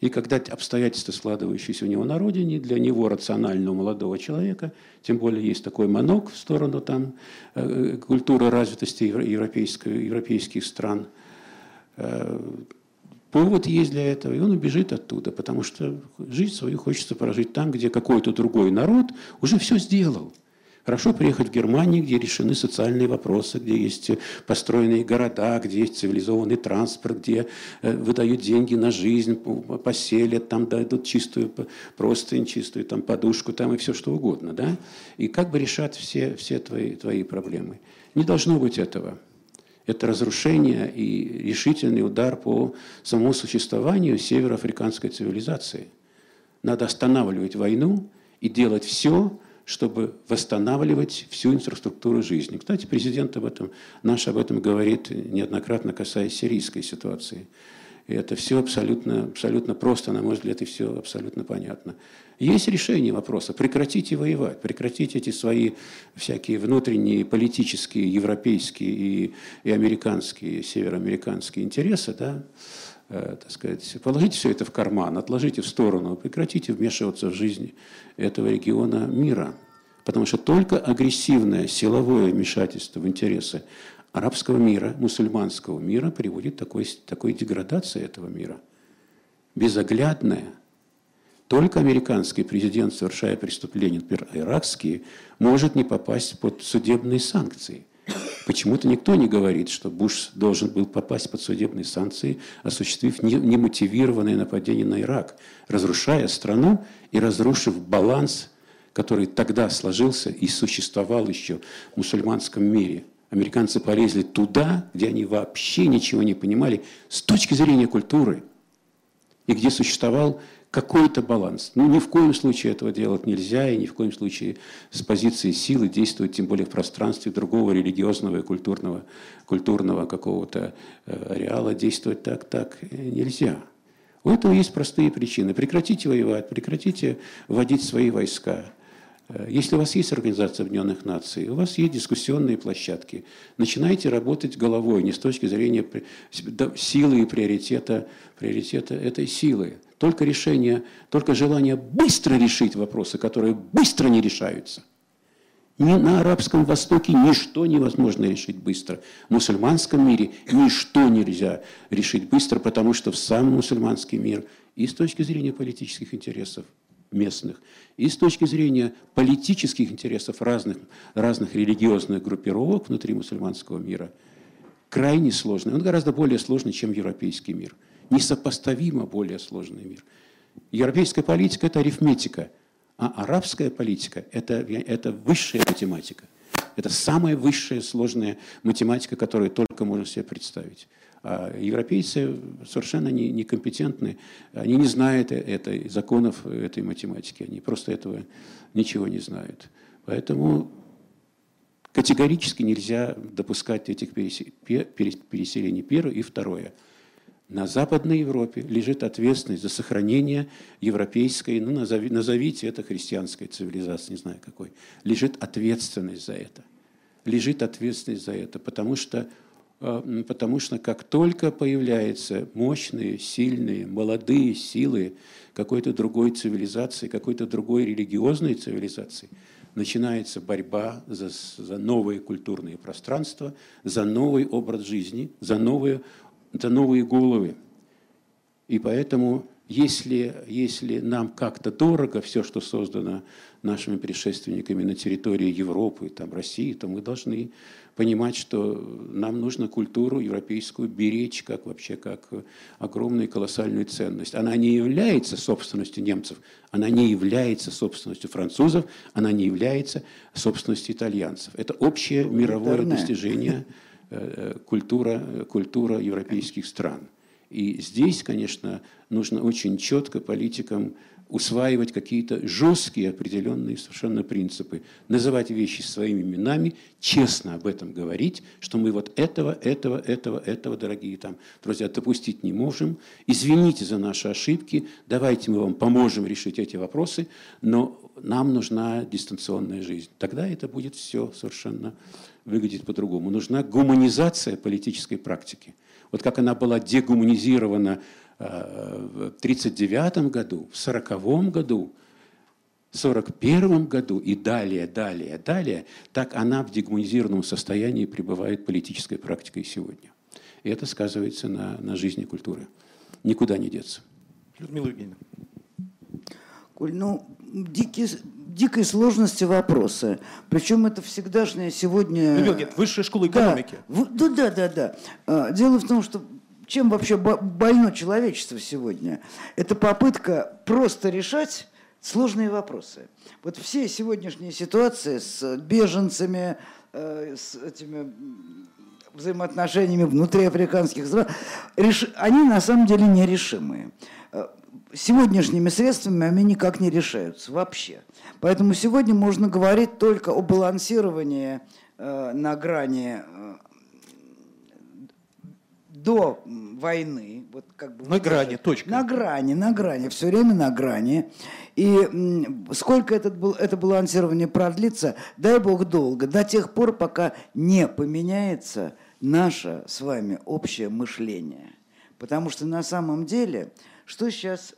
И когда обстоятельства, складывающиеся у него на родине, для него, рационального молодого человека, тем более есть такой манок в сторону там, э, культуры развитости европейских стран, э, Повод есть для этого, и он убежит оттуда, потому что жизнь свою хочется прожить там, где какой-то другой народ уже все сделал. Хорошо приехать в Германию, где решены социальные вопросы, где есть построенные города, где есть цивилизованный транспорт, где э, выдают деньги на жизнь, поселят, там дадут чистую простынь, чистую там, подушку там и все что угодно. Да? И как бы решать все, все твои, твои проблемы. Не должно быть этого это разрушение и решительный удар по самому существованию североафриканской цивилизации. Надо останавливать войну и делать все, чтобы восстанавливать всю инфраструктуру жизни. Кстати, президент об этом, наш об этом говорит неоднократно, касаясь сирийской ситуации. И это все абсолютно, абсолютно просто, на мой взгляд, и все абсолютно понятно. Есть решение вопроса. Прекратите воевать, прекратите эти свои всякие внутренние политические, европейские и, и американские, североамериканские интересы, да, э, так сказать, положите все это в карман, отложите в сторону, прекратите вмешиваться в жизнь этого региона мира. Потому что только агрессивное силовое вмешательство в интересы арабского мира, мусульманского мира приводит к такой, такой деградации этого мира. Безоглядная. Только американский президент, совершая преступления, например, иракские, может не попасть под судебные санкции. Почему-то никто не говорит, что Буш должен был попасть под судебные санкции, осуществив немотивированное нападение на Ирак, разрушая страну и разрушив баланс, который тогда сложился и существовал еще в мусульманском мире – Американцы полезли туда, где они вообще ничего не понимали с точки зрения культуры, и где существовал какой-то баланс. Ну, ни в коем случае этого делать нельзя, и ни в коем случае с позиции силы действовать, тем более в пространстве другого религиозного и культурного, культурного какого-то э, ареала, действовать так, так нельзя. У этого есть простые причины. Прекратите воевать, прекратите вводить свои войска. Э, если у вас есть Организация Объединенных Наций, у вас есть дискуссионные площадки, начинайте работать головой, не с точки зрения силы и приоритета, приоритета этой силы. Только решение, только желание быстро решить вопросы, которые быстро не решаются. Ни на Арабском Востоке ничто невозможно решить быстро. В мусульманском мире ничто нельзя решить быстро, потому что в сам мусульманский мир и с точки зрения политических интересов – местных, и с точки зрения политических интересов разных, разных религиозных группировок внутри мусульманского мира, крайне сложный. Он гораздо более сложный, чем европейский мир. Несопоставимо более сложный мир. Европейская политика – это арифметика, а арабская политика – это, это высшая математика. Это самая высшая сложная математика, которую только можно себе представить. А европейцы совершенно не, некомпетентны, они не знают этой, законов этой математики, они просто этого ничего не знают. Поэтому категорически нельзя допускать этих переселений. Первое и второе. На Западной Европе лежит ответственность за сохранение европейской, ну, назови, назовите это христианской цивилизацией, не знаю какой, лежит ответственность за это. Лежит ответственность за это, потому что потому что как только появляются мощные, сильные, молодые силы какой-то другой цивилизации, какой-то другой религиозной цивилизации, начинается борьба за, за новые культурные пространства, за новый образ жизни, за новые, за новые головы. И поэтому если, если нам как-то дорого все, что создано нашими предшественниками на территории Европы, там, России, то мы должны понимать, что нам нужно культуру европейскую беречь как вообще как огромную колоссальную ценность. Она не является собственностью немцев, она не является собственностью французов, она не является собственностью итальянцев. Это общее мировое достижение э, э, культура, культура европейских стран. И здесь, конечно, нужно очень четко политикам усваивать какие-то жесткие определенные совершенно принципы, называть вещи своими именами, честно об этом говорить, что мы вот этого, этого, этого, этого, дорогие там друзья, допустить не можем. Извините за наши ошибки, давайте мы вам поможем решить эти вопросы, но нам нужна дистанционная жизнь. Тогда это будет все совершенно выглядеть по-другому. Нужна гуманизация политической практики. Вот как она была дегуманизирована э, в 1939 году, в 1940 году, в 1941 году и далее, далее, далее, так она в дегуманизированном состоянии пребывает политической практикой сегодня. И это сказывается на, на жизни культуры. Никуда не деться. Людмила Евгеньевна. Коль, ну, дикие, дикой сложности вопросы. Причем это всегдашнее сегодня... Людмила Евгеньевна, высшая школа экономики. Да, да, да, да. А, дело в том, что чем вообще больно человечество сегодня? Это попытка просто решать сложные вопросы. Вот все сегодняшние ситуации с беженцами, э, с этими взаимоотношениями внутри африканских стран, они на самом деле нерешимые. Сегодняшними средствами они никак не решаются вообще. Поэтому сегодня можно говорить только о балансировании э, на грани э, до войны, вот как бы на грани, точка. На грани, на грани, все время на грани. И сколько этот, это балансирование продлится, дай бог долго, до тех пор, пока не поменяется наше с вами общее мышление. Потому что на самом деле, что сейчас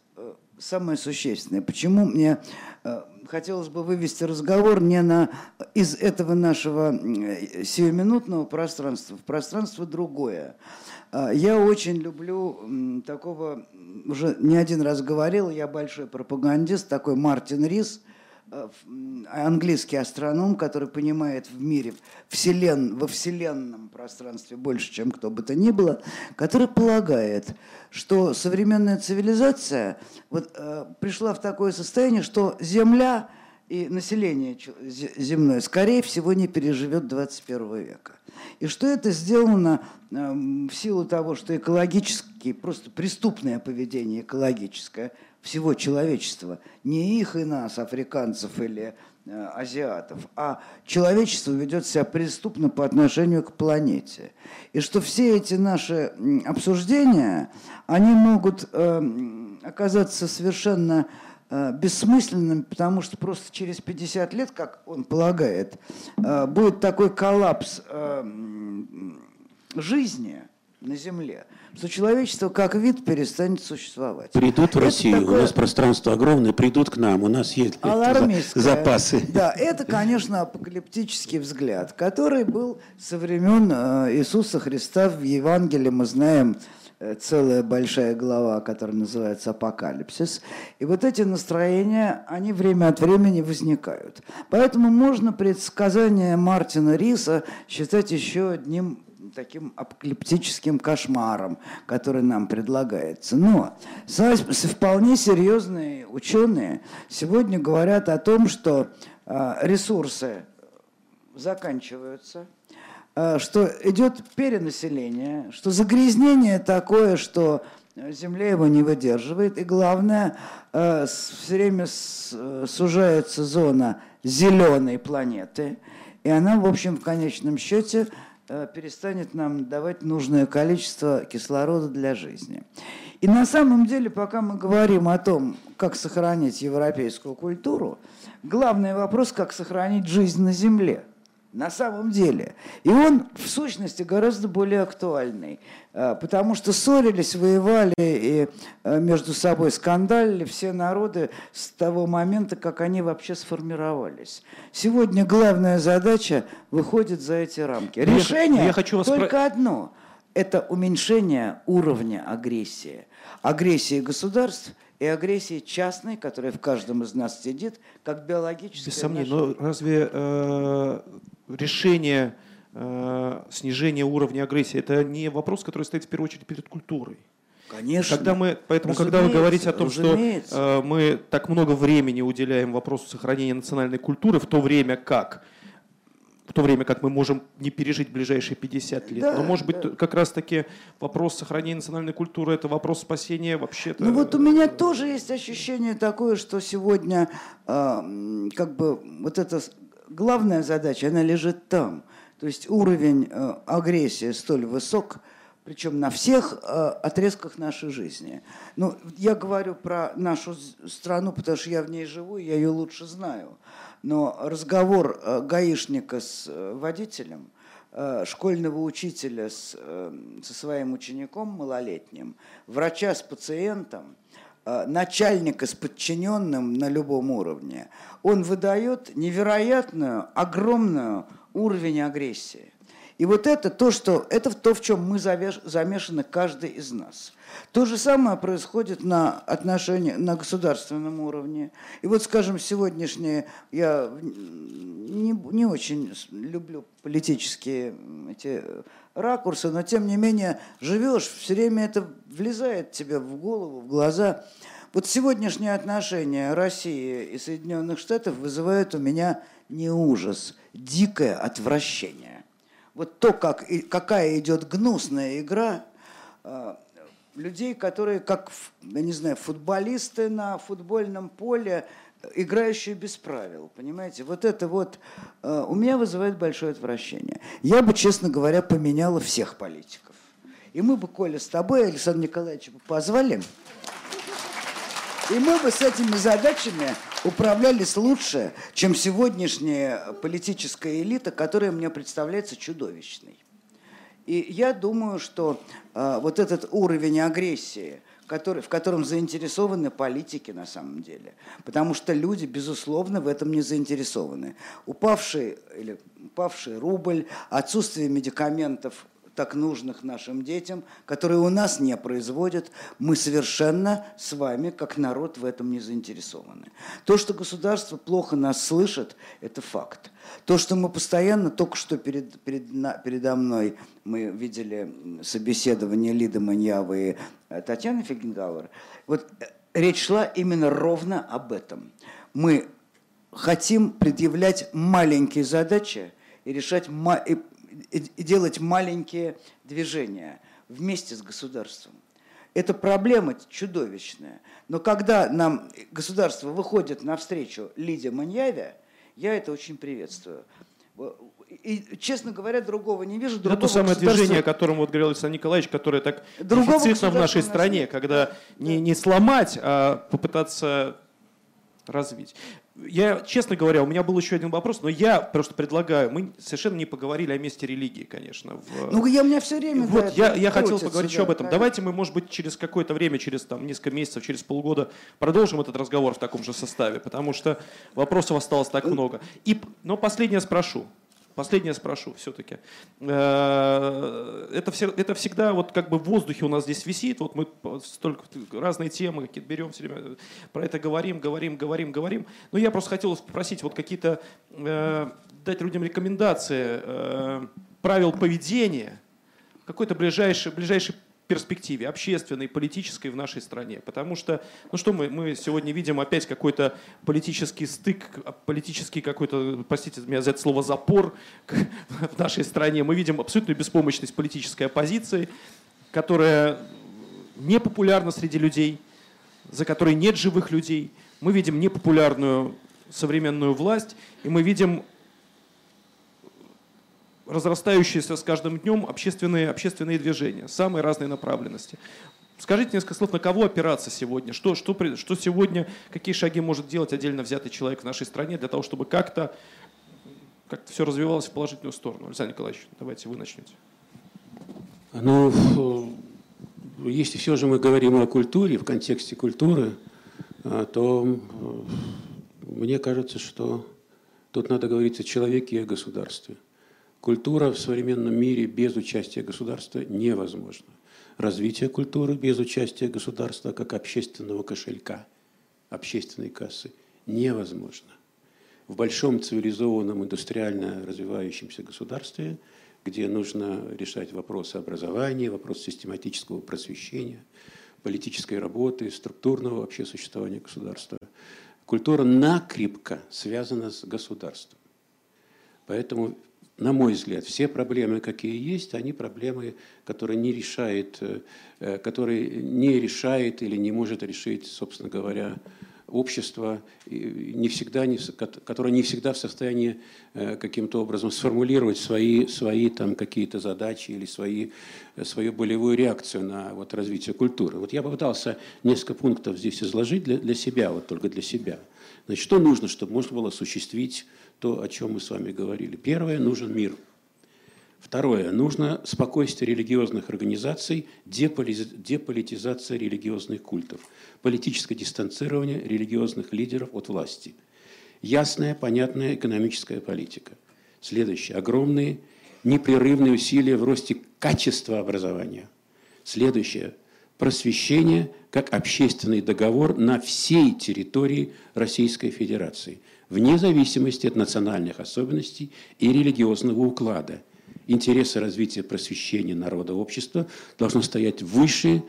самое существенное. Почему мне э, хотелось бы вывести разговор не на, из этого нашего сиюминутного пространства в пространство другое. Я очень люблю такого, уже не один раз говорил, я большой пропагандист, такой Мартин Рис – Э, английский астроном, который понимает в мире, вселен, во вселенном пространстве больше, чем кто бы то ни было, который полагает, что современная цивилизация вот, э, пришла в такое состояние, что Земля и население земное, скорее всего, не переживет 21 века. И что это сделано э, в силу того, что экологически, просто преступное поведение экологическое – всего человечества, не их и нас, африканцев или э, азиатов, а человечество ведет себя преступно по отношению к планете. И что все эти наши обсуждения, они могут э, оказаться совершенно э, бессмысленными, потому что просто через 50 лет, как он полагает, э, будет такой коллапс э, жизни – на Земле, что человечество как вид перестанет существовать. Придут в Россию, такое... у нас пространство огромное, придут к нам, у нас есть запасы. Да, это, конечно, апокалиптический взгляд, который был со времен э, Иисуса Христа в Евангелии, мы знаем, э, целая большая глава, которая называется «Апокалипсис». И вот эти настроения, они время от времени возникают. Поэтому можно предсказание Мартина Риса считать еще одним таким апокалиптическим кошмаром, который нам предлагается. Но вполне серьезные ученые сегодня говорят о том, что а, ресурсы заканчиваются, а, что идет перенаселение, что загрязнение такое, что Земля его не выдерживает. И главное, а, все время сужается зона зеленой планеты. И она, в общем, в конечном счете перестанет нам давать нужное количество кислорода для жизни. И на самом деле, пока мы говорим о том, как сохранить европейскую культуру, главный вопрос, как сохранить жизнь на Земле – на самом деле. И он, в сущности, гораздо более актуальный, э, потому что ссорились, воевали и э, между собой скандалили все народы с того момента, как они вообще сформировались. Сегодня главная задача выходит за эти рамки. Решение я хочу вас только про... одно – это уменьшение уровня агрессии. Агрессии государств – и агрессии частной, которая в каждом из нас сидит, как биологическая. Без сомнений, но разве э, решение э, снижения уровня агрессии это не вопрос, который стоит в первую очередь перед культурой? Конечно. Когда мы, поэтому, когда вы говорите о том, разумеется. что э, мы так много времени уделяем вопросу сохранения национальной культуры, в то время как в то время как мы можем не пережить ближайшие 50 лет. Да, Но, может быть, да. как раз-таки вопрос сохранения национальной культуры – это вопрос спасения вообще-то. Ну вот у меня тоже есть ощущение такое, что сегодня э, как бы вот эта главная задача, она лежит там. То есть уровень э, агрессии столь высок, причем на всех э, отрезках нашей жизни. Ну, я говорю про нашу страну, потому что я в ней живу, я ее лучше знаю. Но разговор э, гаишника с э, водителем, э, школьного учителя с, э, со своим учеником малолетним, врача с пациентом, начальника с подчиненным на любом уровне, он выдает невероятную, огромную уровень агрессии. И вот это то, что, это то, в чем мы замешаны каждый из нас. То же самое происходит на отношении, на государственном уровне. И вот, скажем, сегодняшнее, я не, не очень люблю политические эти ракурсы, но тем не менее живешь, все время это влезает тебе в голову, в глаза. Вот сегодняшние отношения России и Соединенных Штатов вызывают у меня не ужас, дикое отвращение вот то, как, какая идет гнусная игра э, людей, которые, как, я не знаю, футболисты на футбольном поле, играющие без правил, понимаете? Вот это вот э, у меня вызывает большое отвращение. Я бы, честно говоря, поменяла всех политиков. И мы бы, Коля, с тобой, Александр Николаевич, позвали, и мы бы с этими задачами управлялись лучше, чем сегодняшняя политическая элита, которая мне представляется чудовищной. И я думаю, что э, вот этот уровень агрессии, который, в котором заинтересованы политики на самом деле, потому что люди, безусловно, в этом не заинтересованы. Упавший, или упавший рубль, отсутствие медикаментов так нужных нашим детям, которые у нас не производят, мы совершенно с вами, как народ, в этом не заинтересованы. То, что государство плохо нас слышит, это факт. То, что мы постоянно, только что перед, перед, передо мной мы видели собеседование Лиды Маньявы и э, Татьяны Фигенгауэр, вот э, речь шла именно ровно об этом. Мы хотим предъявлять маленькие задачи и решать и и делать маленькие движения вместе с государством. Это проблема чудовищная. Но когда нам государство выходит навстречу Лиде Маньяве, я это очень приветствую. И, честно говоря, другого не вижу. Это то самое движение, о котором вот говорил Александр Николаевич, которое так дефицитно в нашей стране, когда не, не сломать, а попытаться развить. Я, честно говоря, у меня был еще один вопрос, но я просто предлагаю, мы совершенно не поговорили о месте религии, конечно. В... Ну, я у меня все время... Вот, я, я хотел поговорить да, еще об этом. Правильно. Давайте мы, может быть, через какое-то время, через там, несколько месяцев, через полгода продолжим этот разговор в таком же составе, потому что вопросов осталось так много. И, но последнее спрошу. Последнее спрошу все-таки. Э, это, все, это всегда вот как бы в воздухе у нас здесь висит. Вот мы столько разные темы какие-то берем все время, про это говорим, говорим, говорим, говорим. Но я просто хотел попросить вот какие-то, э, дать людям рекомендации, э, правил поведения, какой-то ближайший, ближайший перспективе, общественной, политической в нашей стране. Потому что, ну что мы, мы сегодня видим опять какой-то политический стык, политический какой-то, простите меня за это слово, запор в нашей стране. Мы видим абсолютную беспомощность политической оппозиции, которая не популярна среди людей, за которой нет живых людей. Мы видим непопулярную современную власть, и мы видим разрастающиеся с каждым днем общественные, общественные движения, самые разные направленности. Скажите несколько слов, на кого опираться сегодня? Что, что, что сегодня, какие шаги может делать отдельно взятый человек в нашей стране для того, чтобы как-то как все развивалось в положительную сторону? Александр Николаевич, давайте вы начнете. Ну, если все же мы говорим о культуре, в контексте культуры, а, то мне кажется, что тут надо говорить о человеке и о государстве. Культура в современном мире без участия государства невозможна. Развитие культуры без участия государства как общественного кошелька, общественной кассы невозможно. В большом цивилизованном индустриально развивающемся государстве, где нужно решать вопросы образования, вопрос систематического просвещения, политической работы, структурного вообще существования государства, культура накрепко связана с государством. Поэтому на мой взгляд, все проблемы, какие есть, они проблемы, которые не решает, э, которые не решает или не может решить, собственно говоря, общество, не всегда, не, которое не всегда в состоянии э, каким-то образом сформулировать свои, свои там какие-то задачи или свои, э, свою болевую реакцию на вот, развитие культуры. Вот я попытался несколько пунктов здесь изложить для, для себя, вот только для себя. Значит, что нужно, чтобы можно было осуществить то, о чем мы с вами говорили. Первое, нужен мир. Второе, нужно спокойствие религиозных организаций, деполитизация религиозных культов, политическое дистанцирование религиозных лидеров от власти. Ясная, понятная экономическая политика. Следующее, огромные непрерывные усилия в росте качества образования. Следующее, просвещение как общественный договор на всей территории Российской Федерации, вне зависимости от национальных особенностей и религиозного уклада. Интересы развития просвещения народа общества должны стоять выше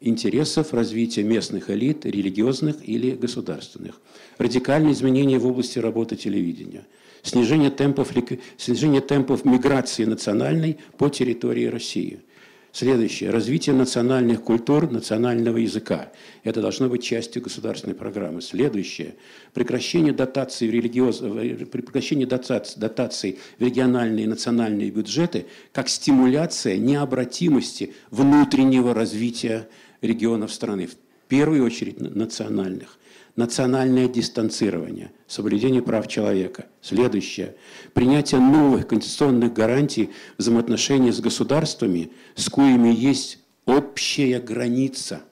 интересов развития местных элит, религиозных или государственных. Радикальные изменения в области работы телевидения. Снижение темпов, снижение темпов миграции национальной по территории России – Следующее. Развитие национальных культур, национального языка. Это должно быть частью государственной программы. Следующее. Прекращение дотаций в, религиоз... прекращение дотаций, в региональные и национальные бюджеты как стимуляция необратимости внутреннего развития регионов страны. В первую очередь национальных национальное дистанцирование, соблюдение прав человека. Следующее. Принятие новых конституционных гарантий взаимоотношений с государствами, с коими есть общая граница –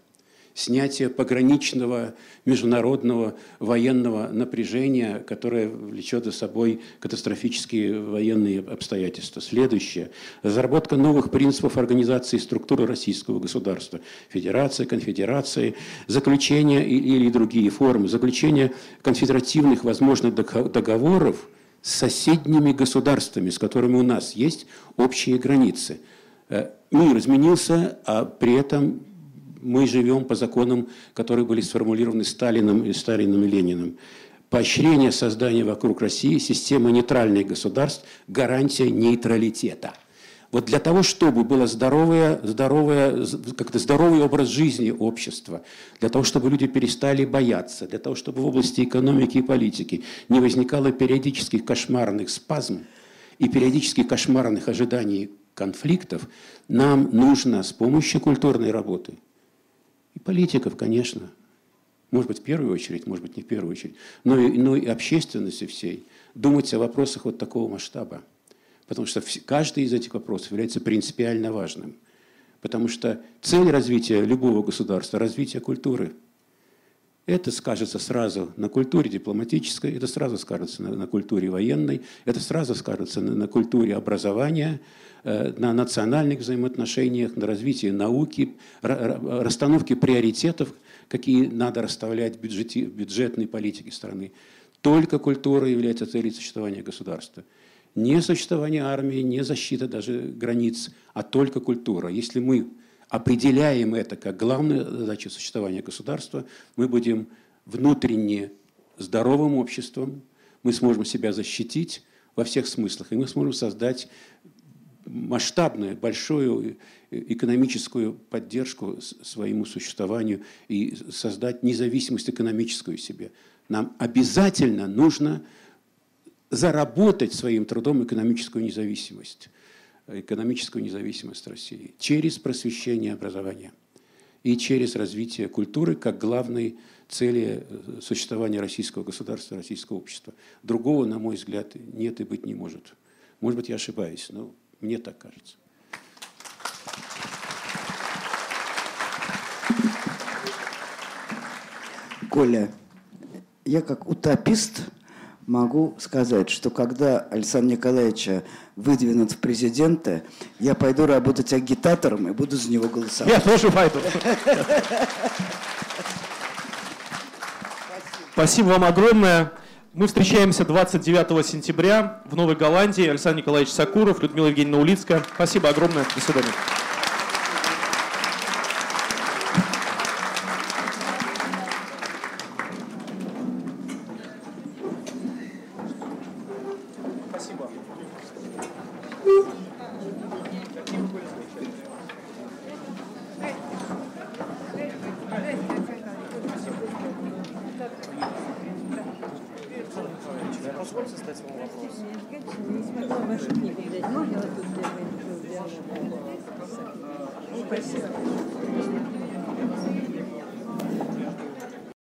снятие пограничного международного военного напряжения, которое влечет за собой катастрофические военные обстоятельства. Следующее. Разработка новых принципов организации структуры российского государства. Федерация, конфедерации, заключение или другие формы, заключение конфедеративных возможных договоров с соседними государствами, с которыми у нас есть общие границы. Э, мир изменился, а при этом мы живем по законам, которые были сформулированы Сталином и Сталином и Лениным. Поощрение создания вокруг России системы нейтральных государств, гарантия нейтралитета. Вот для того, чтобы было здоровое, здоровое, как-то здоровый образ жизни общества, для того, чтобы люди перестали бояться, для того, чтобы в области экономики и политики не возникало периодических кошмарных спазм и периодических кошмарных ожиданий конфликтов, нам нужно с помощью культурной работы – и политиков, конечно. Может быть, в первую очередь, может быть, не в первую очередь. Но и, но и общественности всей. Думать о вопросах вот такого масштаба. Потому что каждый из этих вопросов является принципиально важным. Потому что цель развития любого государства – развитие культуры. Это скажется сразу на культуре дипломатической, это сразу скажется на, на культуре военной, это сразу скажется на, на культуре образования, на национальных взаимоотношениях, на развитии науки, расстановке приоритетов, какие надо расставлять в, бюджете, в бюджетной политике страны. Только культура является целью существования государства. Не существование армии, не защита даже границ, а только культура. Если мы определяем это как главную задачу существования государства, мы будем внутренне здоровым обществом, мы сможем себя защитить во всех смыслах, и мы сможем создать масштабную, большую экономическую поддержку своему существованию и создать независимость экономическую себе. Нам обязательно нужно заработать своим трудом экономическую независимость экономическую независимость России через просвещение образования и через развитие культуры как главной цели э, существования российского государства, российского общества. Другого, на мой взгляд, нет и быть не может. Может быть, я ошибаюсь, но мне так кажется. Коля, я как утопист могу сказать, что когда Александр Николаевича выдвинут в президенты, я пойду работать агитатором и буду за него голосовать. Я тоже пойду. Спасибо вам огромное. Мы встречаемся 29 сентября в Новой Голландии. Александр Николаевич Сакуров, Людмила Евгеньевна Улицкая. Спасибо огромное. До свидания.